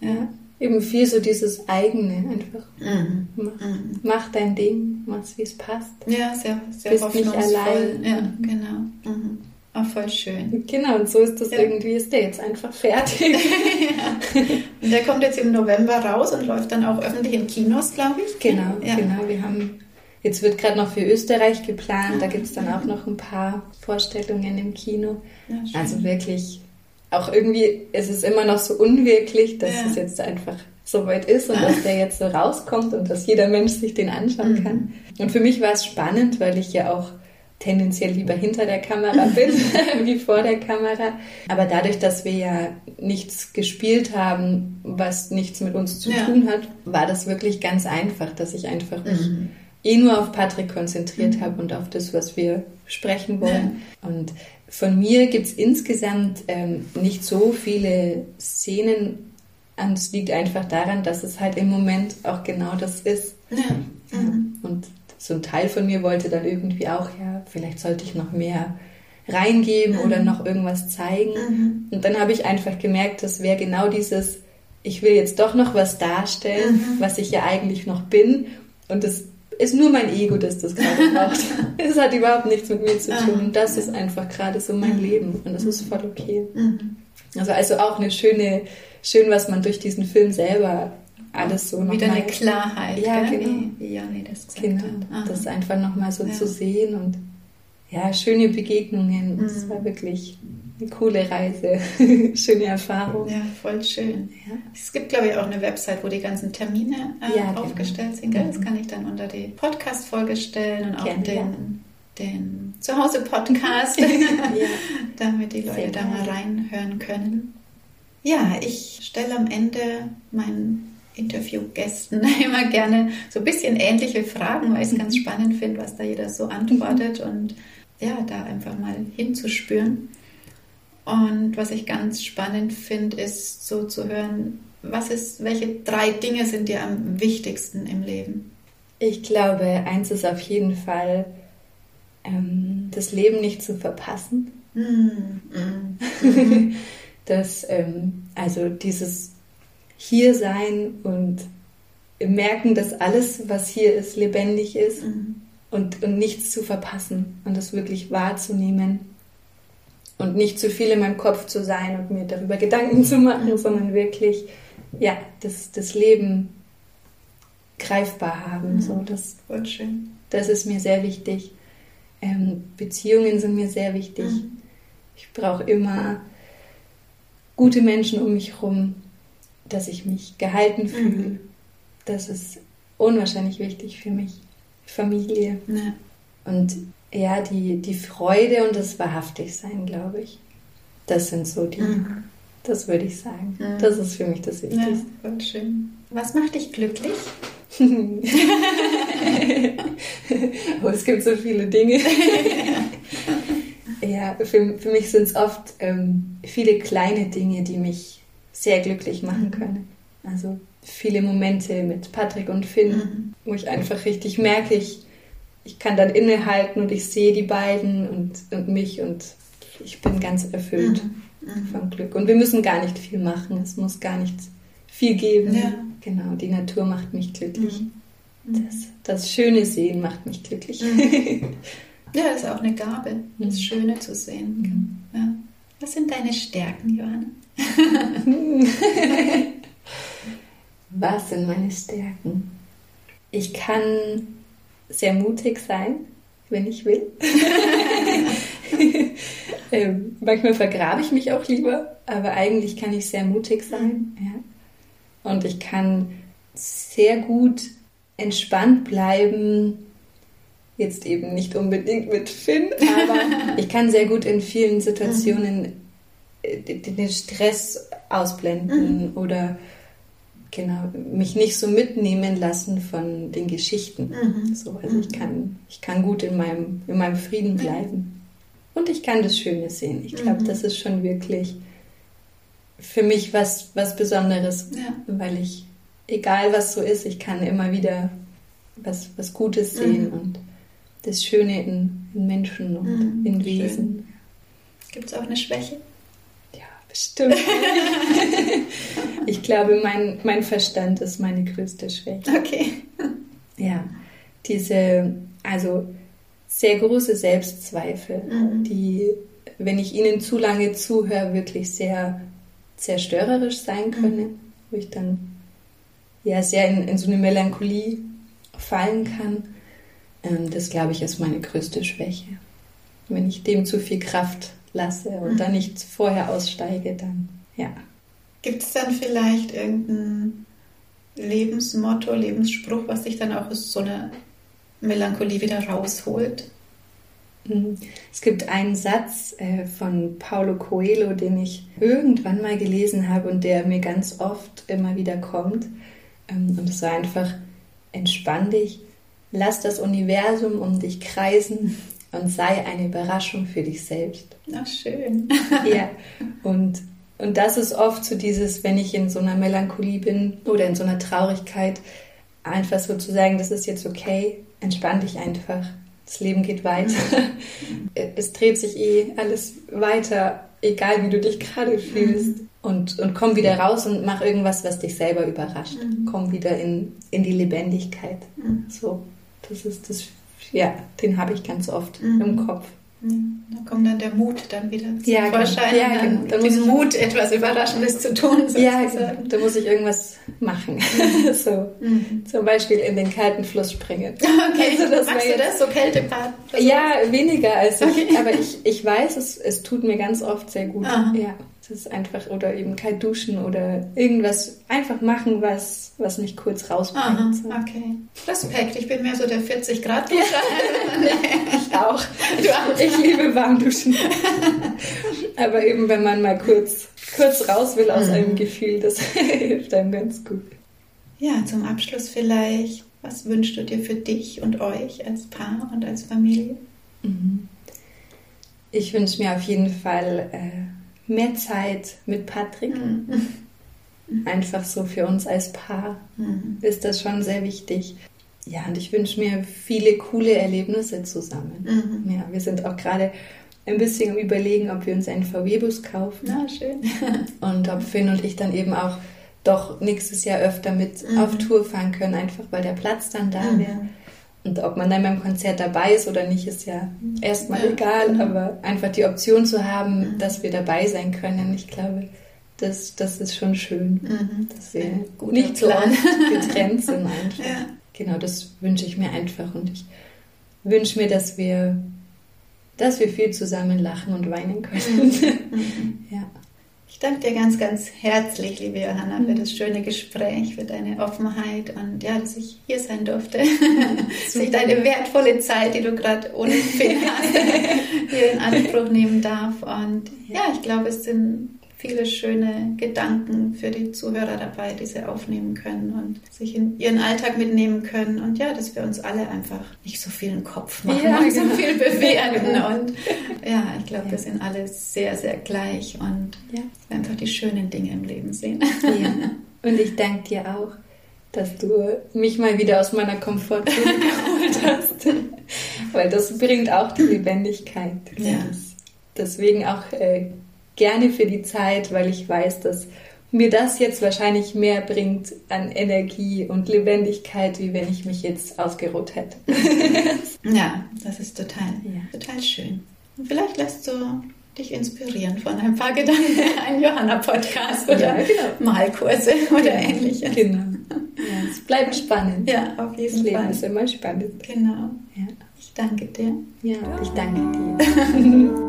Ja. eben viel so dieses eigene einfach. Mhm. Mach, mhm. mach, dein Ding, mach's wie es passt. Ja, sehr, sehr Bist nicht allein. Ja, genau. Mhm. Oh, voll schön. Genau, und so ist das ja. irgendwie, ist der jetzt einfach fertig. [laughs] ja. Und der kommt jetzt im November raus und läuft dann auch öffentlich in Kinos, glaube ich. Genau, ja. genau. Wir haben, jetzt wird gerade noch für Österreich geplant, da gibt es dann auch noch ein paar Vorstellungen im Kino. also wirklich, auch irgendwie, es ist immer noch so unwirklich, dass es jetzt einfach so weit ist und dass der jetzt so rauskommt und dass jeder Mensch sich den anschauen mhm. kann. Und für mich war es spannend, weil ich ja auch tendenziell lieber hinter der Kamera bin [laughs] [laughs] wie vor der Kamera. Aber dadurch, dass wir ja nichts gespielt haben, was nichts mit uns zu ja. tun hat, war das wirklich ganz einfach, dass ich einfach mich mhm. eh nur auf Patrick konzentriert mhm. habe und auf das, was wir sprechen wollen. Ja. Und von mir gibt es insgesamt ähm, nicht so viele Szenen. Und es liegt einfach daran, dass es halt im Moment auch genau das ist. Ja. Mhm. Und so ein Teil von mir wollte dann irgendwie auch, ja, vielleicht sollte ich noch mehr reingeben mhm. oder noch irgendwas zeigen. Mhm. Und dann habe ich einfach gemerkt, das wäre genau dieses, ich will jetzt doch noch was darstellen, mhm. was ich ja eigentlich noch bin. Und das ist nur mein Ego, das das gerade [laughs] macht. Es hat überhaupt nichts mit mir zu tun. Und das ist einfach gerade so mein mhm. Leben. Und das ist voll okay. Mhm. Also, also auch eine schöne, schön, was man durch diesen Film selber alles so Wieder eine Klarheit. Ja, gell? genau. Wie Janni das gesagt genau. hat. Das einfach nochmal so ja. zu sehen und ja, schöne Begegnungen. Mhm. Es war wirklich eine coole Reise, [laughs] schöne Erfahrung. Ja, voll schön. Ja. Es gibt, glaube ich, auch eine Website, wo die ganzen Termine äh, ja, genau. aufgestellt genau. sind. Gell? Das mhm. kann ich dann unter die Podcast-Folge stellen und auch Gerne, den, ja. den Zuhause-Podcast, [laughs] damit die Leute da mal reinhören können. Ja, ich stelle am Ende meinen Interviewgästen [laughs] immer gerne so ein bisschen ähnliche Fragen, weil ich es ganz mhm. spannend finde, was da jeder so antwortet und ja, da einfach mal hinzuspüren. Und was ich ganz spannend finde, ist so zu hören, was ist, welche drei Dinge sind dir am wichtigsten im Leben? Ich glaube, eins ist auf jeden Fall, ähm, das Leben nicht zu verpassen. Mm, mm, [laughs] das, ähm, also dieses hier sein und merken, dass alles, was hier ist, lebendig ist mhm. und, und nichts zu verpassen und das wirklich wahrzunehmen und nicht zu viel in meinem Kopf zu sein und mir darüber Gedanken zu machen, mhm. sondern wirklich, ja, das, das Leben greifbar haben. Mhm. So, das, das ist mir sehr wichtig. Ähm, Beziehungen sind mir sehr wichtig. Mhm. Ich brauche immer gute Menschen um mich herum, dass ich mich gehalten mhm. fühle. Mhm. Das ist unwahrscheinlich wichtig für mich. Familie. Ja. Und ja, die, die Freude und das Wahrhaftigsein, glaube ich. Das sind so die, mhm. das würde ich sagen. Mhm. Das ist für mich das Wichtigste. Ja, voll schön. Was macht dich glücklich? [laughs] oh, es gibt so viele Dinge. [laughs] ja, für, für mich sind es oft ähm, viele kleine Dinge, die mich sehr glücklich machen mhm. können. Also viele Momente mit Patrick und Finn, mhm. wo ich einfach richtig merke, ich, ich kann dann innehalten und ich sehe die beiden und, und mich und ich bin ganz erfüllt mhm. mhm. vom Glück. Und wir müssen gar nicht viel machen, es muss gar nicht viel geben. Ja. Genau, die Natur macht mich glücklich. Mhm. mhm. Das, das schöne Sehen macht mich glücklich. [laughs] ja, das ist auch eine Gabe, das Schöne zu sehen. Ja. Was sind deine Stärken, Johanna? [laughs] Was sind meine Stärken? Ich kann sehr mutig sein, wenn ich will. [laughs] ähm, manchmal vergrabe ich mich auch lieber, aber eigentlich kann ich sehr mutig sein. Ja. Und ich kann sehr gut entspannt bleiben. Jetzt eben nicht unbedingt mit Finn, [laughs] aber ich kann sehr gut in vielen Situationen den Stress ausblenden mhm. oder genau mich nicht so mitnehmen lassen von den Geschichten. Mhm. So, also ich mhm. kann, ich kann gut in meinem, in meinem Frieden bleiben. Und ich kann das Schöne sehen. Ich glaube, mhm. das ist schon wirklich für mich was, was Besonderes, ja. weil ich, egal was so ist, ich kann immer wieder was, was Gutes sehen mhm. und das Schöne in, in Menschen und mhm. in Wesen. Gibt es auch eine Schwäche? Stimmt. [laughs] ich glaube, mein, mein Verstand ist meine größte Schwäche. Okay. Ja, diese, also sehr große Selbstzweifel, mhm. die, wenn ich ihnen zu lange zuhöre, wirklich sehr zerstörerisch sein können, mhm. wo ich dann ja sehr in, in so eine Melancholie fallen kann. Ähm, das, glaube ich, ist meine größte Schwäche. Wenn ich dem zu viel Kraft lasse und mhm. dann nicht vorher aussteige, dann ja. Gibt es dann vielleicht irgendein Lebensmotto, Lebensspruch, was dich dann auch aus so einer Melancholie wieder rausholt? Mhm. Es gibt einen Satz äh, von Paulo Coelho, den ich irgendwann mal gelesen habe und der mir ganz oft immer wieder kommt. Ähm, und es war einfach, entspann dich, lass das Universum um dich kreisen und sei eine Überraschung für dich selbst. Ach, schön. [laughs] ja, und, und das ist oft so dieses, wenn ich in so einer Melancholie bin oder in so einer Traurigkeit, einfach so zu sagen, das ist jetzt okay, entspann dich einfach. Das Leben geht weiter. [laughs] Es dreht sich eh alles weiter, egal wie du dich gerade fühlst. Mhm. Und, und komm wieder raus und mach irgendwas, was dich selber überrascht. Mhm. Komm wieder in, in die Lebendigkeit. Mhm. So, das ist das ja, den habe ich ganz oft mhm. im Kopf. Da kommt dann der Mut dann wieder zum ja, genau. Vorschein. Ja, dann, genau. dann den Mut, etwas Überraschendes zu tun. [laughs] Sozusagen. Ja, genau. da muss ich irgendwas machen. Mhm. [laughs] so, mhm. Zum Beispiel in den kalten Fluss springen. [laughs] Okay, also, das Machst du das, so Kältebad? Ja, weniger als ich, okay. aber ich, ich weiß, es, es tut mir ganz oft sehr gut. Aha. Ja. Das ist einfach, oder eben kalt duschen oder irgendwas einfach machen, was, was mich kurz rausbringt. Aha, okay. Respekt, ich bin mehr so der 40 Grad Duscher. [laughs] ich auch. Du auch. Ich liebe warm duschen. Aber eben, wenn man mal kurz, kurz raus will aus mhm. einem Gefühl, das [laughs] hilft einem ganz gut. Ja, zum Abschluss vielleicht, was wünschst du dir für dich und euch als Paar und als Familie? Mhm. Ich wünsche mir auf jeden Fall äh, mehr Zeit mit Patrick. Mhm. Einfach so für uns als Paar mhm. ist das schon sehr wichtig. Ja, und ich wünsche mir viele coole Erlebnisse zusammen. Mhm. Ja, wir sind auch gerade ein bisschen am Überlegen, ob wir uns einen VW-Bus kaufen. Na, schön. [laughs] und ob Finn und ich dann eben auch doch nächstes Jahr öfter mit mhm. auf Tour fahren können, einfach weil der Platz dann da mhm. wäre. Und ob man dann beim Konzert dabei ist oder nicht, ist ja erstmal ja. egal, aber einfach die Option zu haben, mhm. dass wir dabei sein können, ich glaube, das, das ist schon schön, mhm. dass wir ja, nicht so [laughs] getrennt sind einfach. Ja. Genau, das wünsche ich mir einfach und ich wünsche mir, dass wir, dass wir viel zusammen lachen und weinen können. Mhm. [laughs] ja. Ich danke dir ganz, ganz herzlich, liebe Johanna, für das schöne Gespräch, für deine Offenheit und ja, dass ich hier sein durfte. [laughs] dass ich deine wertvolle Zeit, die du gerade ohne hast, [laughs] hier in Anspruch nehmen darf. Und ja, ich glaube, es sind viele schöne Gedanken für die Zuhörer dabei, die sie aufnehmen können und sich in ihren Alltag mitnehmen können. Und ja, dass wir uns alle einfach nicht so viel im Kopf machen ja, und so genau. viel bewerten. Und [laughs] ja, ich glaube, ja. wir sind alle sehr, sehr gleich und ja. einfach die schönen Dinge im Leben sehen. Ja. [laughs] Und ich danke dir auch, dass du mich mal wieder aus meiner Komfortzone [laughs] geholt hast. Weil das bringt auch die Lebendigkeit. Ja. Deswegen auch äh, gerne für die Zeit, weil ich weiß, dass mir das jetzt wahrscheinlich mehr bringt an Energie und Lebendigkeit, wie wenn ich mich jetzt ausgeruht hätte. [laughs] ja, das ist total, ja. total schön. Und vielleicht lässt du dich inspirieren von ein paar Gedanken, [laughs] ein Johanna-Podcast oder ja, genau. Malkurse oder ähnliches. Genau. Ja, es bleibt spannend. Ja, auf jeden das Fall. Leben ist immer spannend. Genau. Ja. Ich danke dir. Ja, ich danke dir. [laughs]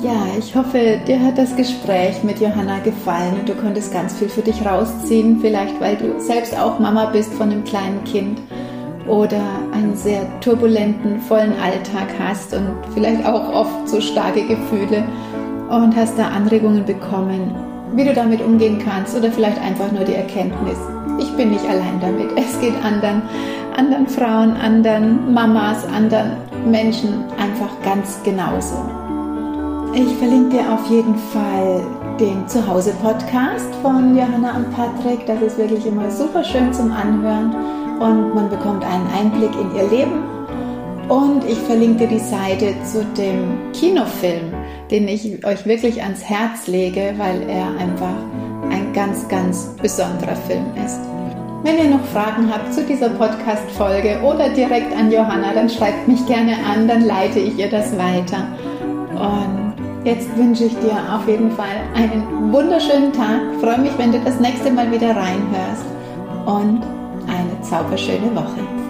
Ja, ich hoffe, dir hat das Gespräch mit Johanna gefallen und du konntest ganz viel für dich rausziehen. Vielleicht, weil du selbst auch Mama bist von einem kleinen Kind oder einen sehr turbulenten, vollen Alltag hast und vielleicht auch oft so starke Gefühle und hast da Anregungen bekommen, wie du damit umgehen kannst oder vielleicht einfach nur die Erkenntnis, ich bin nicht allein damit. Es geht anderen, anderen Frauen, anderen Mamas, anderen Menschen einfach ganz genauso. Ich verlinke dir auf jeden Fall den Zuhause-Podcast von Johanna und Patrick. Das ist wirklich immer super schön zum Anhören und man bekommt einen Einblick in ihr Leben. Und ich verlinke dir die Seite zu dem Kinofilm den ich euch wirklich ans Herz lege, weil er einfach ein ganz, ganz besonderer Film ist. Wenn ihr noch Fragen habt zu dieser Podcast-Folge oder direkt an Johanna, dann schreibt mich gerne an, dann leite ich ihr das weiter. Und jetzt wünsche ich dir auf jeden Fall einen wunderschönen Tag. Freue mich, wenn du das nächste Mal wieder reinhörst. Und eine zauberschöne Woche.